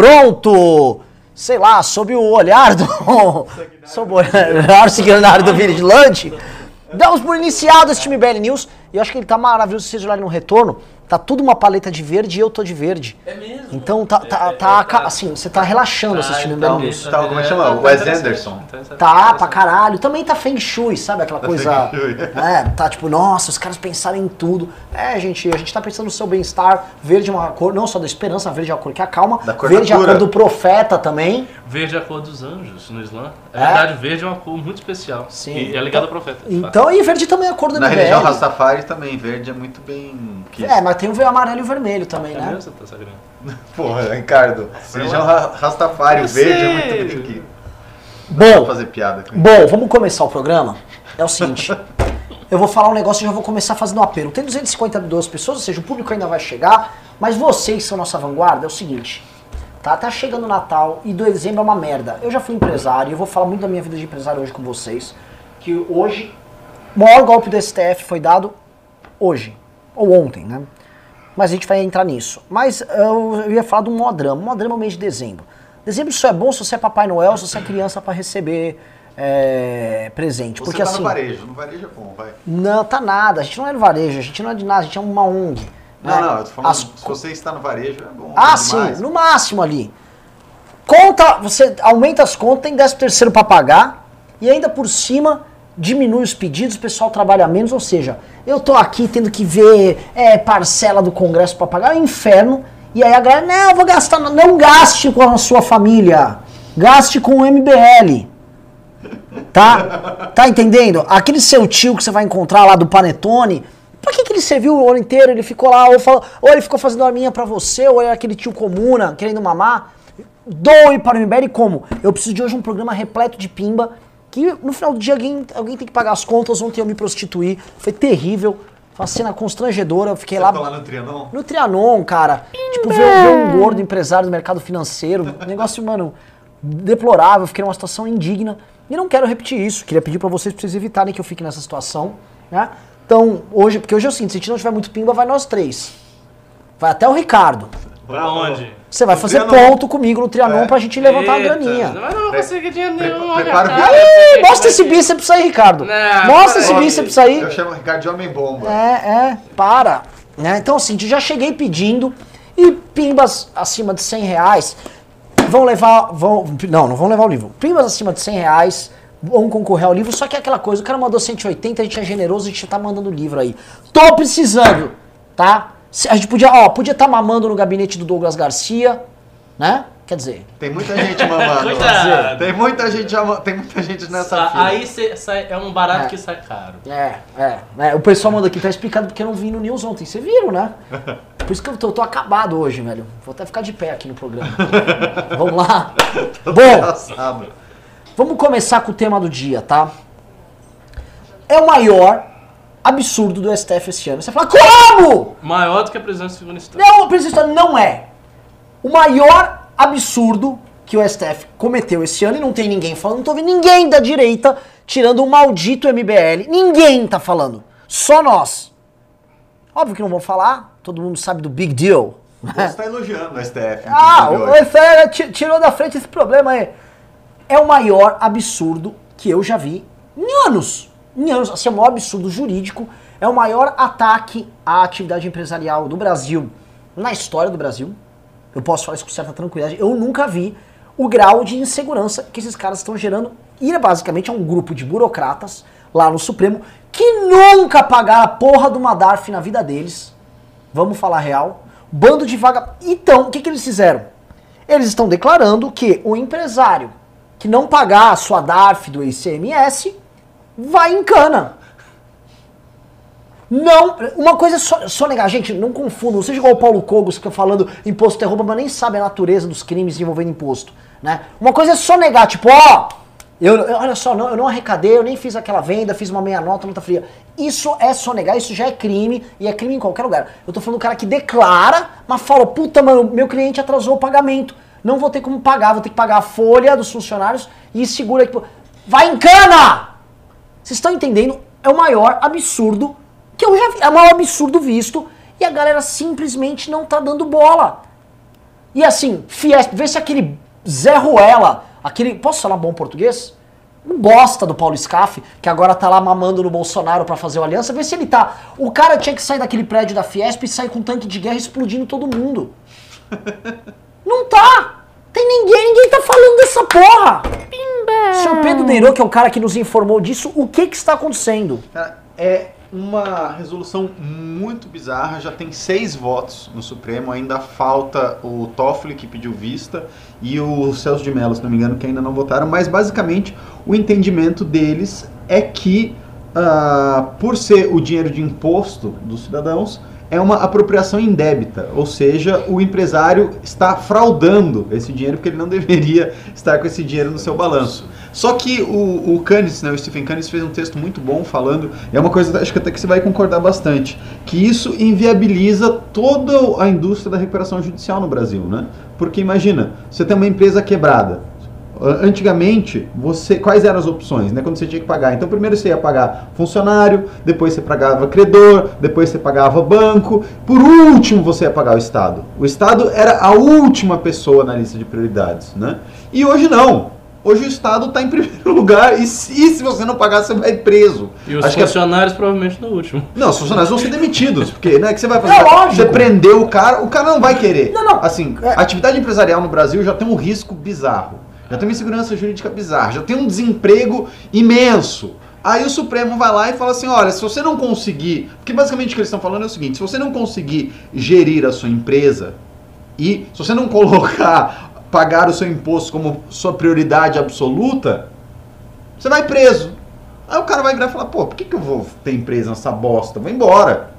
pronto, sei lá, sob o olhar do. sob o olhar sanguinário do vigilante. Damos por iniciado esse time BL News. E eu acho que ele tá maravilhoso. Se vocês olharem no retorno, tá tudo uma paleta de verde e eu tô de verde. É mesmo? Então tá, tá, É, tá, é, tá. assim, você tá relaxando Ah, assistindo o então, BL News. Tá, como é que chama? tá Wes. Anderson. Tá, Tá, pra caralho. Também tá Feng Shui, sabe? Aquela coisa. Feng Shui. É, tá tipo, nossa, os caras pensaram em tudo. É, gente, a gente tá pensando no seu bem-estar. Verde é uma cor, não só da esperança, verde é a cor que acalma. Da cor verde é a cor do profeta também. Verde é a cor dos anjos no Islã. É? Verdade, verde é uma cor muito especial. Sim. E é ligado ao profeta. Então, e verde também é a cor do Na religião Rastafari também, verde é muito bem. É, mas tem o amarelo e o vermelho também, É né? mesmo, tá? Porra, Ricardo. Religião Ra- Rastafari, o Eu verde é muito. Vou Bom, fazer piada bom, vamos começar o programa. É o seguinte, eu vou falar um negócio e já vou começar fazendo um apelo. Tem 252 pessoas, ou seja, o público ainda vai chegar, mas vocês são nossa vanguarda. É o seguinte, tá? Tá chegando o Natal e dezembro é uma merda. Eu já fui empresário e eu vou falar muito da minha vida de empresário hoje com vocês. Que hoje, o maior golpe do STF foi dado hoje, ou ontem, né? Mas a gente vai entrar nisso. Mas eu, eu ia falar um modrama. Modrama é o mês de dezembro. Dezembro só é bom se você é Papai Noel, se você é criança pra receber é, presente. Você Porque tá assim. no varejo, no varejo é bom, vai. Não, tá nada. A gente não é no varejo, a gente não é de nada, a gente é uma ONG. Não, né? não, eu tô falando, As- se você está no varejo é bom. Ah, é sim, no máximo ali. Conta, você aumenta as contas, tem 13 terceiro pra pagar e ainda por cima diminui os pedidos, o pessoal trabalha menos, ou seja, eu tô aqui tendo que ver é, parcela do Congresso pra pagar, é um inferno. E aí a galera, não, vou gastar, não, gaste com a sua família, gaste com o MBL. Tá? Tá entendendo? Aquele seu tio que você vai encontrar lá do Panetone, pra que, que ele serviu o ano inteiro? Ele ficou lá, ou, fala- ou ele ficou fazendo arminha pra você, ou era aquele tio comuna querendo mamar. Doe para o MBL como? Eu preciso de hoje um programa repleto de pimba, que no final do dia alguém, alguém tem que pagar as contas, ontem eu me prostituí, foi terrível, foi uma cena constrangedora, eu fiquei Você lá... ficou lá no Trianon? No Trianon, cara. Tipo, ver, ver um gordo empresário do mercado financeiro. um Negócio, mano, deplorável. Fiquei numa situação indigna. E não quero repetir isso. Queria pedir pra vocês, pra vocês evitarem que eu fique nessa situação. Né? Então, hoje, porque hoje é o seguinte: se a gente não tiver muito pimba, vai nós três. Vai até o Ricardo. Pra onde? Você vai No fazer Trianon. ponto comigo no Trianon É. pra gente levantar uma Eita, graninha. Mas não vou conseguir dinheiro nenhum. prepara a cara, mostra esse bíceps aí, Ricardo. Não, mostra esse bíceps aí. Eu chamo o Ricardo de Homem Bomba. É, é, para. Né? Então, assim, eu já cheguei pedindo e pimbas acima de 100 reais vão levar. Vão, não, não vão levar o livro. Pimbas acima de 100 reais vão concorrer ao livro, só que é aquela coisa: o cara mandou 180, a gente é generoso, a gente tá mandando o livro aí. Tô precisando, tá? A gente podia, ó, podia estar mamando no gabinete do Douglas Garcia, né? Quer dizer, Tem muita gente mamando. Cuidado. Tem muita gente, tem muita gente nessa fila. Aí cê- sai- é um barato É. que sai caro. É, é, é. O pessoal manda aqui, tá explicado porque eu não vi no News ontem. Vocês viram, né? Por isso que eu tô, eu tô acabado hoje, velho. Vou até ficar de pé aqui no programa. Vamos lá. Bom, Engraçado. vamos começar com o tema do dia, tá? É o maior absurdo do STF esse ano. Você fala, como? Maior do que a presidência do estado. Não, presidente, não é. O maior absurdo que o STF cometeu esse ano, e não tem ninguém falando, não tô vendo ninguém da direita tirando o maldito MBL. Ninguém tá falando. Só nós. Óbvio que não vão falar, todo mundo sabe do big deal. Você está elogiando o STF. Ah, o. STF ti- tirou da frente esse problema aí. É o maior absurdo que eu já vi em anos. Em. Assim, é maior absurdo jurídico. É o maior ataque à atividade empresarial do Brasil na história do Brasil. Eu posso falar isso com certa tranquilidade. Eu nunca vi o grau de insegurança que esses caras estão gerando. E basicamente é um grupo de burocratas lá no Supremo que nunca pagaram a porra do Madarf na vida deles. Vamos falar real. Bando de vaga. Então, o que, que eles fizeram? Eles estão declarando que o empresário que não pagar a sua DARF do ICMS vai em cana. Não, uma coisa é só, só negar, gente, não confundam, não seja igual o Paulo Cogos que fica falando imposto é roubo, mas nem sabe a natureza dos crimes envolvendo imposto, né? Uma coisa é só negar, tipo, ó, eu, eu- olha só, não, eu não arrecadei, eu nem fiz aquela venda, fiz uma meia nota, nota fria. Isso é só negar, isso já é crime, e é crime em qualquer lugar. Eu tô falando do cara que declara, mas fala, puta, mano, meu cliente atrasou o pagamento, não vou ter como pagar, vou ter que pagar a folha dos funcionários e segura aqui. Vai em cana! Vocês estão entendendo? É o maior absurdo que eu já vi. É o maior absurdo visto. E a galera simplesmente não tá dando bola. E assim, Fiesp, vê se aquele Zé Ruela, aquele. Posso falar bom português? Um bosta do Paulo Scaff, que agora tá lá mamando no Bolsonaro pra fazer aliança, vê se ele tá. O cara tinha que sair daquele prédio da Fiesp e sair com um tanque de guerra explodindo todo mundo. Não tá! Tem ninguém, ninguém tá falando dessa porra! Senhor Pedro Deirô, que é o cara que nos informou disso, o que que está acontecendo? Cara, é uma resolução muito bizarra, já tem seis votos no Supremo, ainda falta o Toffoli, que pediu vista, e o Celso de Mello, se não me engano, que ainda não votaram, mas basicamente o entendimento deles é que, ah, por ser o dinheiro de imposto dos cidadãos, é uma apropriação indébita, ou seja, o empresário está fraudando esse dinheiro porque ele não deveria estar com esse dinheiro no seu balanço. Só que o, o Candice, né, o Stephen Candice fez um texto muito bom falando, e é uma coisa acho que até que você vai concordar bastante, que isso inviabiliza toda a indústria da recuperação judicial no Brasil, né? Porque imagina, você tem uma empresa quebrada, Antigamente, você quais eram as opções, né? Quando você tinha que pagar. Então, primeiro você ia pagar funcionário, depois você pagava credor, depois você pagava banco, por último você ia pagar o Estado. O Estado era a última pessoa na lista de prioridades, né? E hoje não. Hoje o Estado está em primeiro lugar e se, e se você não pagar, você vai preso. E os Acho que é- funcionários provavelmente no último. Não, os funcionários vão ser demitidos, porque, né, que você vai fazer? É lógico. Você prendeu o cara, o cara não vai querer. Não, não. Assim, É. a atividade empresarial no Brasil já tem um risco bizarro. Já tem uma insegurança jurídica bizarra, já tem um desemprego imenso. Aí o Supremo vai lá e fala assim, olha, se você não conseguir, porque basicamente o que eles estão falando é o seguinte, se você não conseguir gerir a sua empresa e se você não colocar pagar o seu imposto como sua prioridade absoluta, você vai preso. Aí o cara vai virar e falar, pô, por que, que eu vou ter empresa nessa bosta? Vou embora.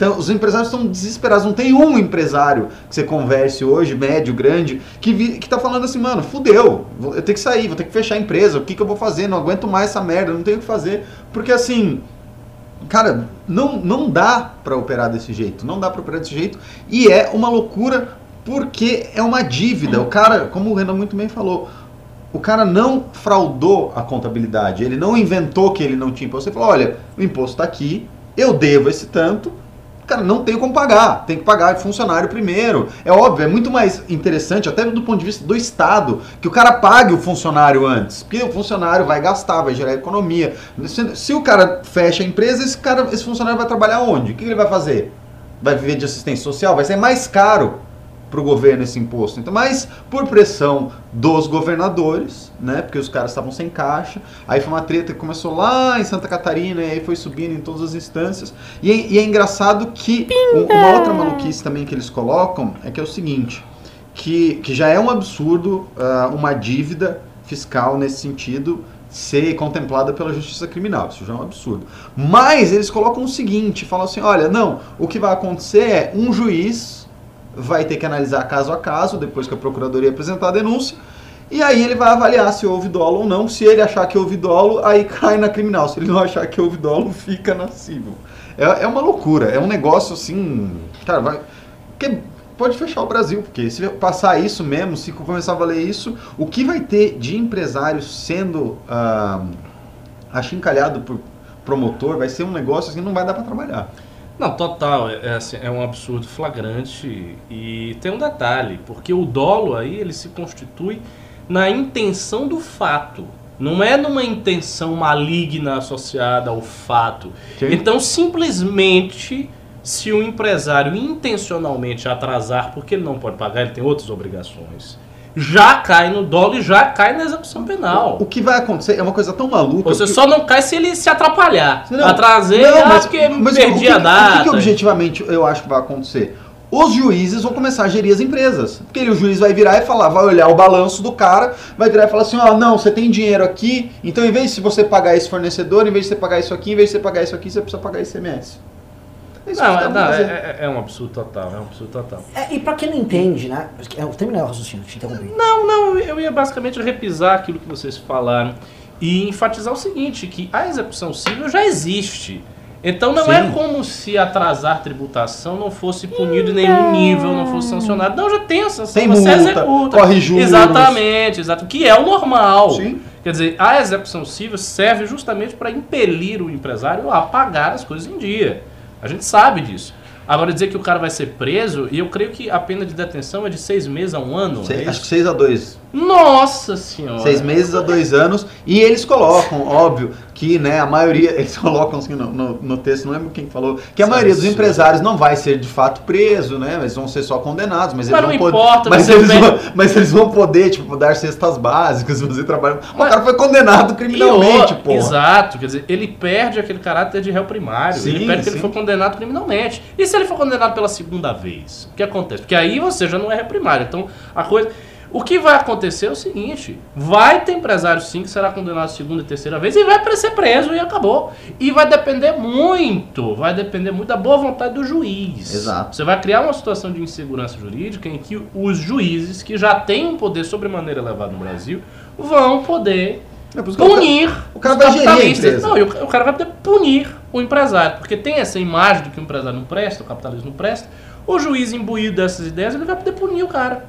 Então, os empresários estão desesperados. Não tem um empresário que você converse hoje, médio, grande, que, vi, que tá falando assim, mano, fudeu, eu tenho que sair, vou ter que fechar a empresa, o que, que eu vou fazer? Não aguento mais essa merda, não tenho o que fazer. Porque assim, cara, não, não dá pra operar desse jeito, não dá pra operar desse jeito. E é uma loucura porque é uma dívida. O cara, como o Renan muito bem falou, o cara não fraudou a contabilidade, ele não inventou que ele não tinha imposto. Você falou, olha, o imposto está aqui, eu devo esse tanto, cara, não tenho como pagar, tem que pagar funcionário primeiro. É óbvio, é muito mais interessante, até do ponto de vista do Estado, que o cara pague o funcionário antes, porque o funcionário vai gastar, vai gerar economia. Se, se o cara fecha a empresa, esse, cara, esse funcionário vai trabalhar onde? O que ele vai fazer? Vai viver de assistência social? Vai ser mais caro para o governo esse imposto. Então, mas por pressão dos governadores, né? Porque os caras estavam sem caixa. Aí foi uma treta que começou lá em Santa Catarina e aí foi subindo em todas as instâncias. E, é- e é engraçado que um- uma outra maluquice também que eles colocam é que é o seguinte, que, que já é um absurdo ah, uma dívida fiscal nesse sentido ser contemplada pela justiça criminal. Isso já é um absurdo. Mas eles colocam o seguinte, falam assim, olha, não, o que vai acontecer é um juiz vai ter que analisar caso a caso, depois que a procuradoria apresentar a denúncia, e aí ele vai avaliar se houve dolo ou não. Se ele achar que houve dolo, aí cai na criminal. Se ele não achar que houve dolo, fica na civil. É, é uma loucura, é um negócio assim. Cara, vai. Que pode fechar o Brasil, porque se passar isso mesmo, se começar a valer isso, o que vai ter de empresários sendo ah, achincalhado por promotor vai ser um negócio assim, não vai dar para trabalhar. Não, total, é, é assim, é um absurdo flagrante e tem um detalhe, porque o dolo aí ele se constitui na intenção do fato, não é numa intenção maligna associada ao fato. Então, simplesmente, se o empresário intencionalmente atrasar, porque ele não pode pagar, ele tem outras obrigações, já cai no dolo e já cai na execução penal. O que vai acontecer é uma coisa tão maluca. Você só não cai se ele se atrapalhar. Não, Atrasei, não, ah, mas- porque mas perdi o que, a O data. que, que objetivamente eu acho que vai acontecer? Os juízes vão começar a gerir as empresas. Porque ele, o juiz vai virar e falar, vai olhar o balanço do cara, vai virar e falar assim, ó, não, você tem dinheiro aqui, então em vez de você pagar esse fornecedor, em vez de você pagar isso aqui, em vez de você pagar isso aqui, você precisa pagar ICMS. É isso Não, é, não, é, é- é um absurdo total, é um absurdo total. É, e pra quem não entende, né? Eu terminei o raciocínio, te interrompi. Não, não, eu ia basicamente repisar aquilo que vocês falaram e enfatizar o seguinte, que a execução civil já existe. Então não é Sim. como se atrasar tributação não fosse punido em nenhum nível, não fosse sancionado. Não, já tem a sanção, Tem você multa, executa. corre juros. Exatamente, exato. Que é o normal. Sim. Quer dizer, a execução civil serve justamente para impelir o empresário a pagar as coisas em dia. A gente sabe disso. Agora dizer que o cara vai ser preso, e eu creio que a pena de detenção é de seis meses a um ano. Sei- é acho que 6 a 2. Nossa senhora. Seis meses a dois anos. E eles colocam, óbvio, que né, a maioria, eles colocam assim no, no, no texto, não lembro quem falou, que a é maioria dos empresários não vai ser de fato preso, né? Eles vão ser só condenados, mas, Mas eles não vão poder. Mas eles, vão, mas eles vão poder, tipo, dar cestas básicas, fazer trabalho. O Mas- cara foi condenado criminalmente, o- pô. Exato, quer dizer, ele perde aquele caráter de réu primário. Sim, ele perde que ele foi condenado criminalmente. E se ele for condenado pela segunda vez? O que acontece? Porque aí você já não é réu primário. Então, a coisa. O que vai acontecer é o seguinte: vai ter empresário sim que será condenado segunda e terceira vez e vai ser preso e acabou. E vai depender muito, vai depender muito da boa vontade do juiz. Exato. Você vai criar uma situação de insegurança jurídica em que os juízes, que já têm um poder sobremaneira elevado no Brasil, vão poder É punir o cara os vai gerir a capitalistas. Não, e o, o cara vai poder punir o empresário, porque tem essa imagem de que o empresário não presta, o capitalismo não presta. O juiz imbuído dessas ideias, ele vai poder punir o cara.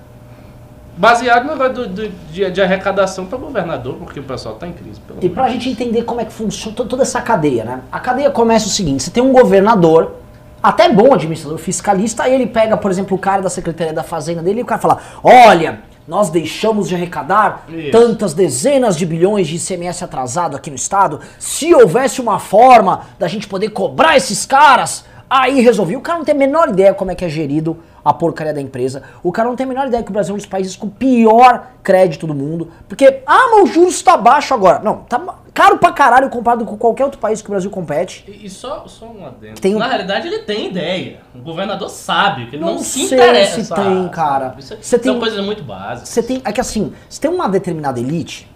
Baseado no negócio do- do- de, de arrecadação para governador, porque o pessoal está em crise. E pra de gente entender como é que funciona to- toda essa cadeia, né? A cadeia começa o seguinte: você tem um governador, até bom administrador fiscalista, aí ele pega, por exemplo, o cara da Secretaria da Fazenda dele e o cara fala: Olha, nós deixamos de arrecadar Isso. tantas dezenas de bilhões de ICMS atrasado aqui no estado. Se houvesse uma forma da gente poder cobrar esses caras, aí resolvi. O cara não tem a menor ideia como é que é gerido a porcaria da empresa. O cara não tem a menor ideia que o Brasil é um dos países com pior crédito do mundo. Porque, ah, mas o juros está baixo agora. Não, tá caro pra caralho comparado com qualquer outro país que o Brasil compete. E, e só, só um adendo. Tem Na realidade, ele tem ideia. O governador sabe que ele não, Não se interessa. se tem, cara. Isso, Você são tem- coisas muito básicas. Você tem. É que assim, você tem uma determinada elite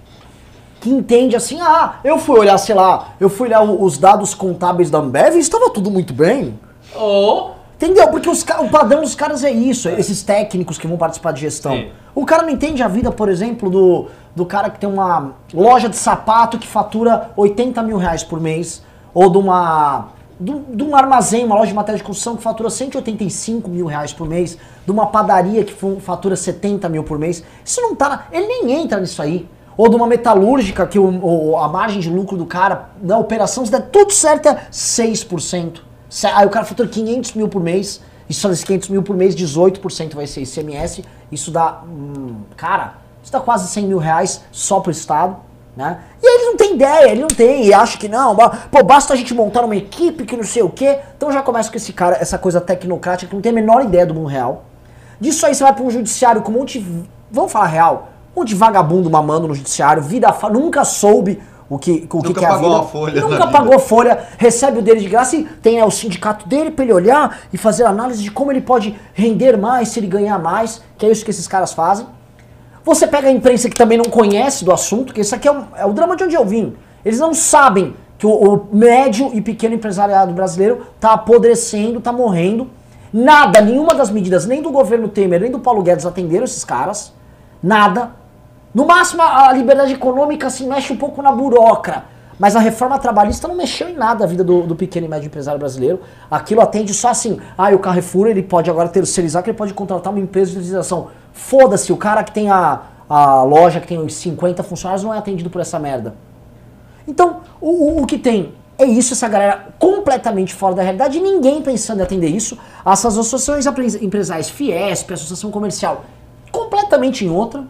que entende assim, ah, eu fui olhar, sei lá, eu fui olhar os dados contábeis da Ambev e estava tudo muito bem. Ou Entendeu? Porque os o padrão dos caras é isso, esses técnicos que vão participar de gestão. Sim. O cara não entende a vida, por exemplo, do, do cara que tem uma loja de sapato que fatura 80 mil reais por mês, ou de uma. De um- armazém, uma loja de material de construção que fatura 185 mil reais por mês, de uma padaria que fatura 70 mil por mês. Isso não tá. ele nem entra nisso aí. Ou de uma metalúrgica que o, a margem de lucro do cara, na operação, se der tudo certo, é 6%. Se- Aí o cara fatura 500 mil por mês, isso desses 500 mil por mês, 18% vai ser ICMS, isso dá, hum, cara, isso dá quase 100 mil reais só pro Estado, né? E ele não tem ideia, ele não tem, e acha que não, pô, basta a gente montar uma equipe que não sei o quê, então já começa com esse cara, essa coisa tecnocrática que não tem a menor ideia do mundo real. Disso aí você vai pra um judiciário com um monte de, vamos falar real, um de vagabundo mamando no judiciário, vida nunca soube o que, o Nunca que é a vida. folha Nunca vida. pagou folha, recebe o dele de graça e tem né, o sindicato dele pra ele olhar e fazer análise de como ele pode render mais se ele ganhar mais, que é isso que esses caras fazem. Você pega a imprensa que também não conhece do assunto, que isso aqui é, um- é o drama de onde eu vim. Eles não sabem que o, o médio e pequeno empresariado brasileiro tá apodrecendo, tá morrendo. Nada, nenhuma das medidas, nem do governo Temer, nem do Paulo Guedes atenderam esses caras. Nada. No máximo, a liberdade econômica se mexe um pouco na burocra. Mas a reforma trabalhista não mexeu em nada a vida do, do pequeno e médio empresário brasileiro. Aquilo atende só assim. Ah, o Carrefour ele pode agora terceirizar, que ele pode contratar uma empresa de terceirização. Foda-se, o cara que tem a, a loja, que tem uns 50 funcionários, não é atendido por essa merda. Então, o, o, o que tem é isso, essa galera completamente fora da realidade, ninguém pensando em atender isso. Essas associações empresariais, Fiesp, Associação Comercial, completamente em outra.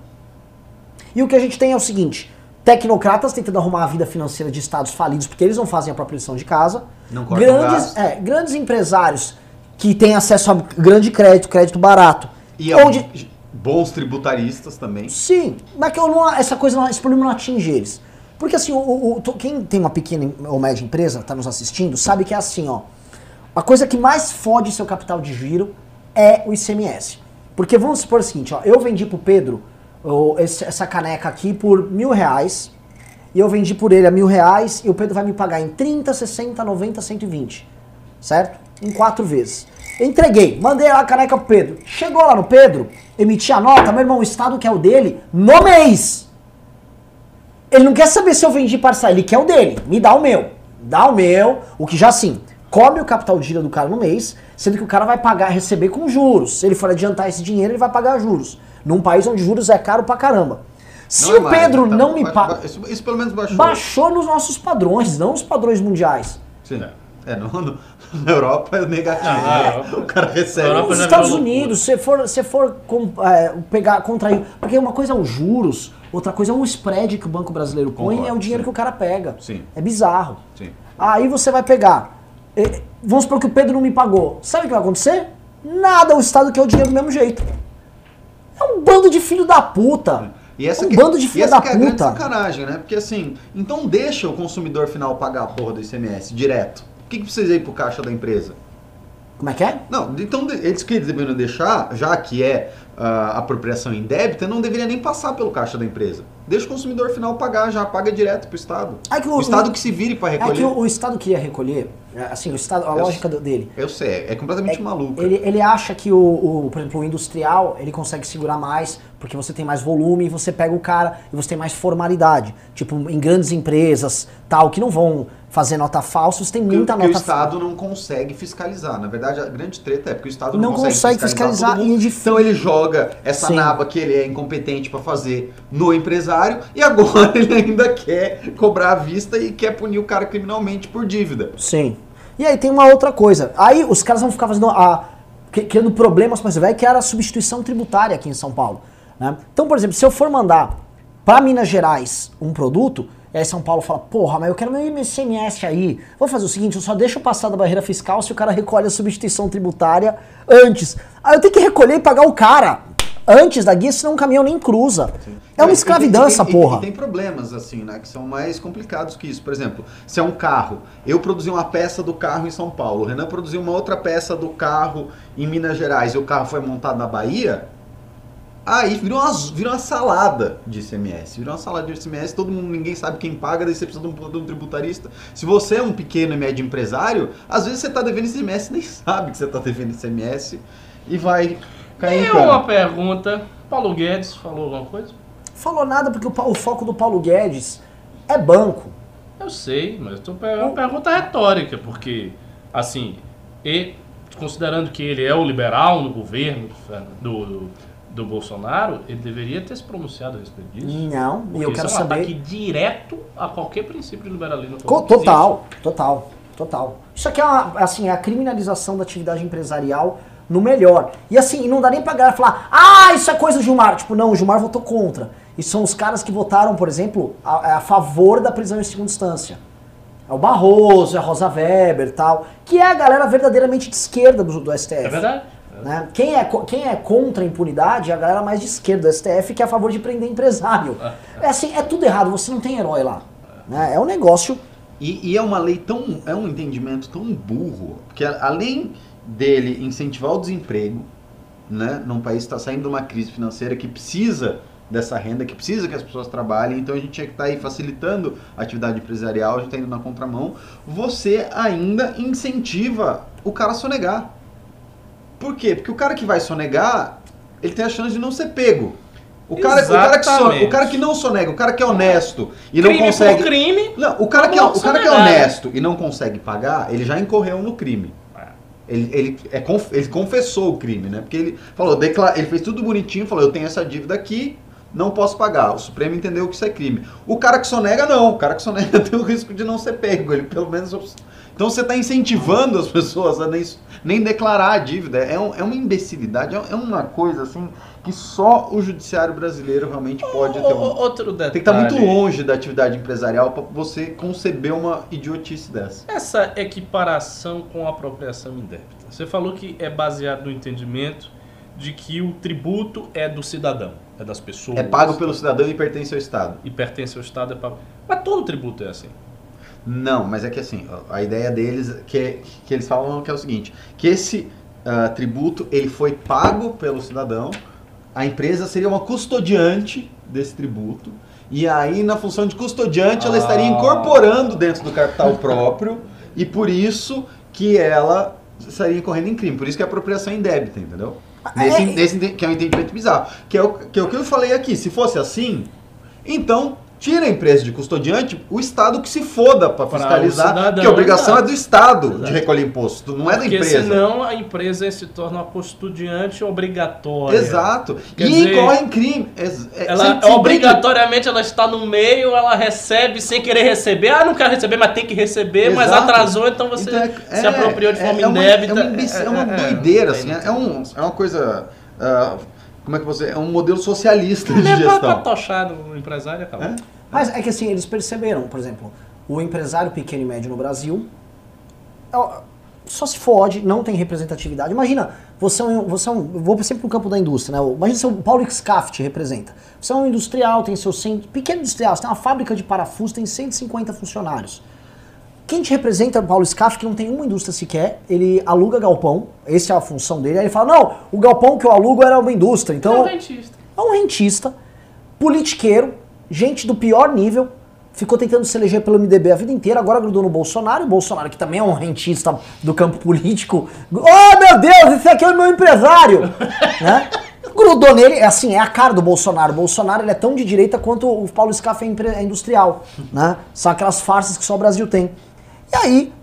E o que a gente tem é o seguinte: tecnocratas tentando arrumar a vida financeira de estados falidos, porque eles não fazem a própria lição de casa. Não cortam grandes, é, grandes empresários que têm acesso a grande crédito, crédito barato. E é onde, bons tributaristas também. Sim, mas que eu não, essa coisa, não, esse problema não atinge eles. Porque assim, o, o- quem tem uma pequena ou média empresa, tá nos assistindo, sabe que é assim, ó. A coisa que mais fode seu capital de giro é o ICMS. Porque vamos supor o seguinte, ó, eu vendi pro Pedro essa caneca aqui por mil reais, e eu vendi por ele a mil reais, e o Pedro vai me pagar em 30, 60, 90, 120. Certo? Em quatro vezes. Entreguei, mandei lá a caneca pro Pedro. Chegou lá no Pedro, emiti a nota, meu irmão, o estado que é o dele, no mês. Ele não quer saber se eu vendi parcela, ele quer o dele. Me dá o meu. Dá o meu, o que já assim, come o capital de giro do cara no mês, sendo que o cara vai pagar, receber com juros. Se ele for adiantar esse dinheiro, ele vai pagar juros. Num país onde juros é caro pra caramba. Se Não é o mais, Pedro tá? não me paga. Isso, isso pelo menos baixou. Baixou nos nossos padrões, não nos padrões mundiais. Sim. É. É, no, no- na Europa é negativo. Não, na né? O cara recebe. Nos Estados. Unidos, se for, se for com- é, pegar, contrair. Porque uma coisa é os juros, outra coisa é o spread que o Banco Brasileiro põe Concordo, é o dinheiro sim. que o cara pega. Sim. É bizarro. Sim. Aí você vai pegar. eh, Vamos supor que o Pedro não me pagou. Sabe o que vai acontecer? Nada, o Estado quer o dinheiro do mesmo jeito. É um bando de filho da puta. E essa um que, bando de filho da que é a grande sacanagem, né? Porque assim, então deixa o consumidor final pagar a porra do ICMS direto. Por que, que precisa ir pro caixa da empresa? Como é que é? Não, então eles que eles deveriam deixar, já que é ah, apropriação indébita, não deveria nem passar pelo caixa da empresa. Deixa o consumidor final pagar, já paga direto pro Estado. É que o, Estado que se vire para É recolher. que o, o Estado queria recolher, é, assim, o Estado, a Eu lógica dele. Eu sei, é completamente maluco. Ele, ele acha que o, o, por exemplo, o industrial ele consegue segurar mais porque você tem mais volume e você pega o cara e você tem mais formalidade. Tipo, em grandes empresas, tal, que não vão fazer nota falsa, você tem muita porque o nota falsa. Estado não consegue fiscalizar. Na verdade, a grande treta é porque o Estado não, Não consegue fiscalizar todo e é. Então ele joga essa Sim. naba que ele é incompetente para fazer no empresário e agora ele ainda quer cobrar à vista e quer punir o cara criminalmente por dívida. Sim. E aí tem uma outra coisa. Aí os caras vão ficar fazendo a. que- criando problemas você ver, que era a substituição tributária aqui em São Paulo. né? Então, por exemplo, se eu for mandar pra Minas Gerais um produto, e aí São Paulo fala, porra, mas eu quero meu ICMS aí. Vou fazer o seguinte, eu só deixo passar da barreira fiscal se o cara recolhe a substituição tributária antes. Aí eu tenho que recolher e pagar o cara antes da guia, senão o caminhão nem cruza. É uma escravidão essa porra. E tem problemas, assim, né? Que são mais complicados que isso. Por exemplo, se é um carro, eu produzi uma peça do carro em São Paulo, o Renan produziu uma outra peça do carro em Minas Gerais e o carro foi montado na Bahia, aí virou uma, virou uma salada de ICMS. Virou uma salada de ICMS, todo mundo, ninguém sabe quem paga, daí você precisa de um, de um tributarista. Se você é um pequeno e médio empresário, às vezes você está devendo ICMS, nem sabe que você está devendo ICMS e vai cair em E cana. uma pergunta. Paulo Guedes falou alguma coisa? Falou nada porque o, o foco do Paulo Guedes é banco. Eu sei, mas tô, é uma pergunta retórica, porque, assim, e, considerando que ele é o liberal no governo do, do, do Bolsonaro, ele deveria ter se pronunciado a respeito disso. Não, e eu isso quero é um saber. ataque direto a qualquer princípio de liberalismo. Total, total, total. Isso aqui é uma, assim, é a criminalização da atividade empresarial no melhor. E assim, não dá nem pra galera falar, ah, isso é coisa do Gilmar. Tipo, não, o Gilmar votou contra. E são os caras que votaram, por exemplo, a, a favor da prisão em segunda instância. É o Barroso, é a Rosa Weber e tal, que é a galera verdadeiramente de esquerda do, do STF. É verdade. Né? Quem, é, quem é contra a impunidade é a galera mais de esquerda STF que é a favor de prender empresário. É assim, é tudo errado, você não tem herói lá. né? É um negócio. E, e é uma lei tão. É um entendimento tão burro. Porque além dele incentivar o desemprego, né? Num país que está saindo de uma crise financeira que precisa dessa renda, que precisa que as pessoas trabalhem, então a gente tinha que estar aí facilitando a atividade empresarial, a gente está indo na contramão. Você ainda incentiva o cara a sonegar. Por quê? Porque o cara que vai sonegar, ele tem a chance de não ser pego. O cara, o cara, que, so- Exatamente. o cara que não sonega, o cara que é honesto e não crime consegue. por crime. Não, o cara, que é, o cara que é honesto e não consegue pagar, ele já incorreu no crime. Ele, ele, é, ele confessou o crime, né? Porque ele falou, decla- ele fez tudo bonitinho, falou, eu tenho essa dívida aqui, não posso pagar. O Supremo entendeu que isso é crime. O cara que sonega, não. O cara que sonega tem o risco de não ser pego. Ele pelo menos. Então você está incentivando as pessoas a nem, nem declarar a dívida. É, um- é uma imbecilidade, é é uma coisa assim que só o judiciário brasileiro realmente pode ter. Um... Outro detalhe. Tem que estar muito longe da atividade empresarial para você conceber uma idiotice dessa. Essa equiparação com a apropriação indébita. Você falou que é baseado no entendimento de que o tributo é do cidadão, é das pessoas. É pago pelo cidadão e pertence ao Estado. E pertence ao Estado, é pago. Mas todo tributo é assim. Não, mas é que assim, a ideia deles que, que eles falam que é o seguinte, que esse ah, tributo ele foi pago pelo cidadão, a empresa seria uma custodiante desse tributo, e aí na função de custodiante ela estaria Ah. incorporando dentro do capital próprio, e por isso que ela estaria incorrendo em crime, por isso que é apropriação indébita, entendeu? Nesse, É, nesse que é um entendimento bizarro. Que é, o, que é o que eu falei aqui. Se fosse assim, então Tira a empresa de custodiante, o Estado que se foda para fiscalizar, cidadão, porque a obrigação exato. é do Estado de Exato. recolher imposto, não é da Porque empresa. senão a empresa se torna uma custodiante obrigatória. Exato. Quer e dizer, incorre em crime. É- Ela se- se obrigatoriamente ela está no meio, ela recebe sem querer receber. Ah, não quero receber, mas tem que receber, mas Exato. atrasou, então você Então é- se é- apropriou de é- forma é indébita. É uma, é uma É, é, doideira, é, assim. é, É, um, é uma coisa. ah, como é que você. É um modelo socialista de é pra, pra gestão. tochar no empresário, acabou. É? Mas é que assim, eles perceberam, por exemplo, o empresário pequeno e médio no Brasil só se fode, não tem representatividade. Imagina, você é um. Você é um vou sempre pro campo da indústria, né? Imagina se o Paulo Scaff te representa. Você é um industrial, tem seus 100. Pequeno industrial, você tem uma fábrica de parafusos, tem 150 funcionários. Quem te representa é o Paulo Scaff, que não tem uma indústria sequer, ele aluga galpão, essa é a função dele. Aí ele fala: não, o galpão que eu alugo era uma indústria. Então, É um dentista. é um rentista, politiqueiro, gente do pior nível, ficou tentando se eleger pelo MDB a vida inteira, agora grudou no Bolsonaro, o Bolsonaro, que também é um rentista do campo político, oh meu Deus, esse aqui é o meu empresário! né? Grudou nele, é assim, é a cara do Bolsonaro. O Bolsonaro ele é tão de direita quanto o Paulo Scaff é é industrial. Né? São aquelas farsas que só o Brasil tem. E aí,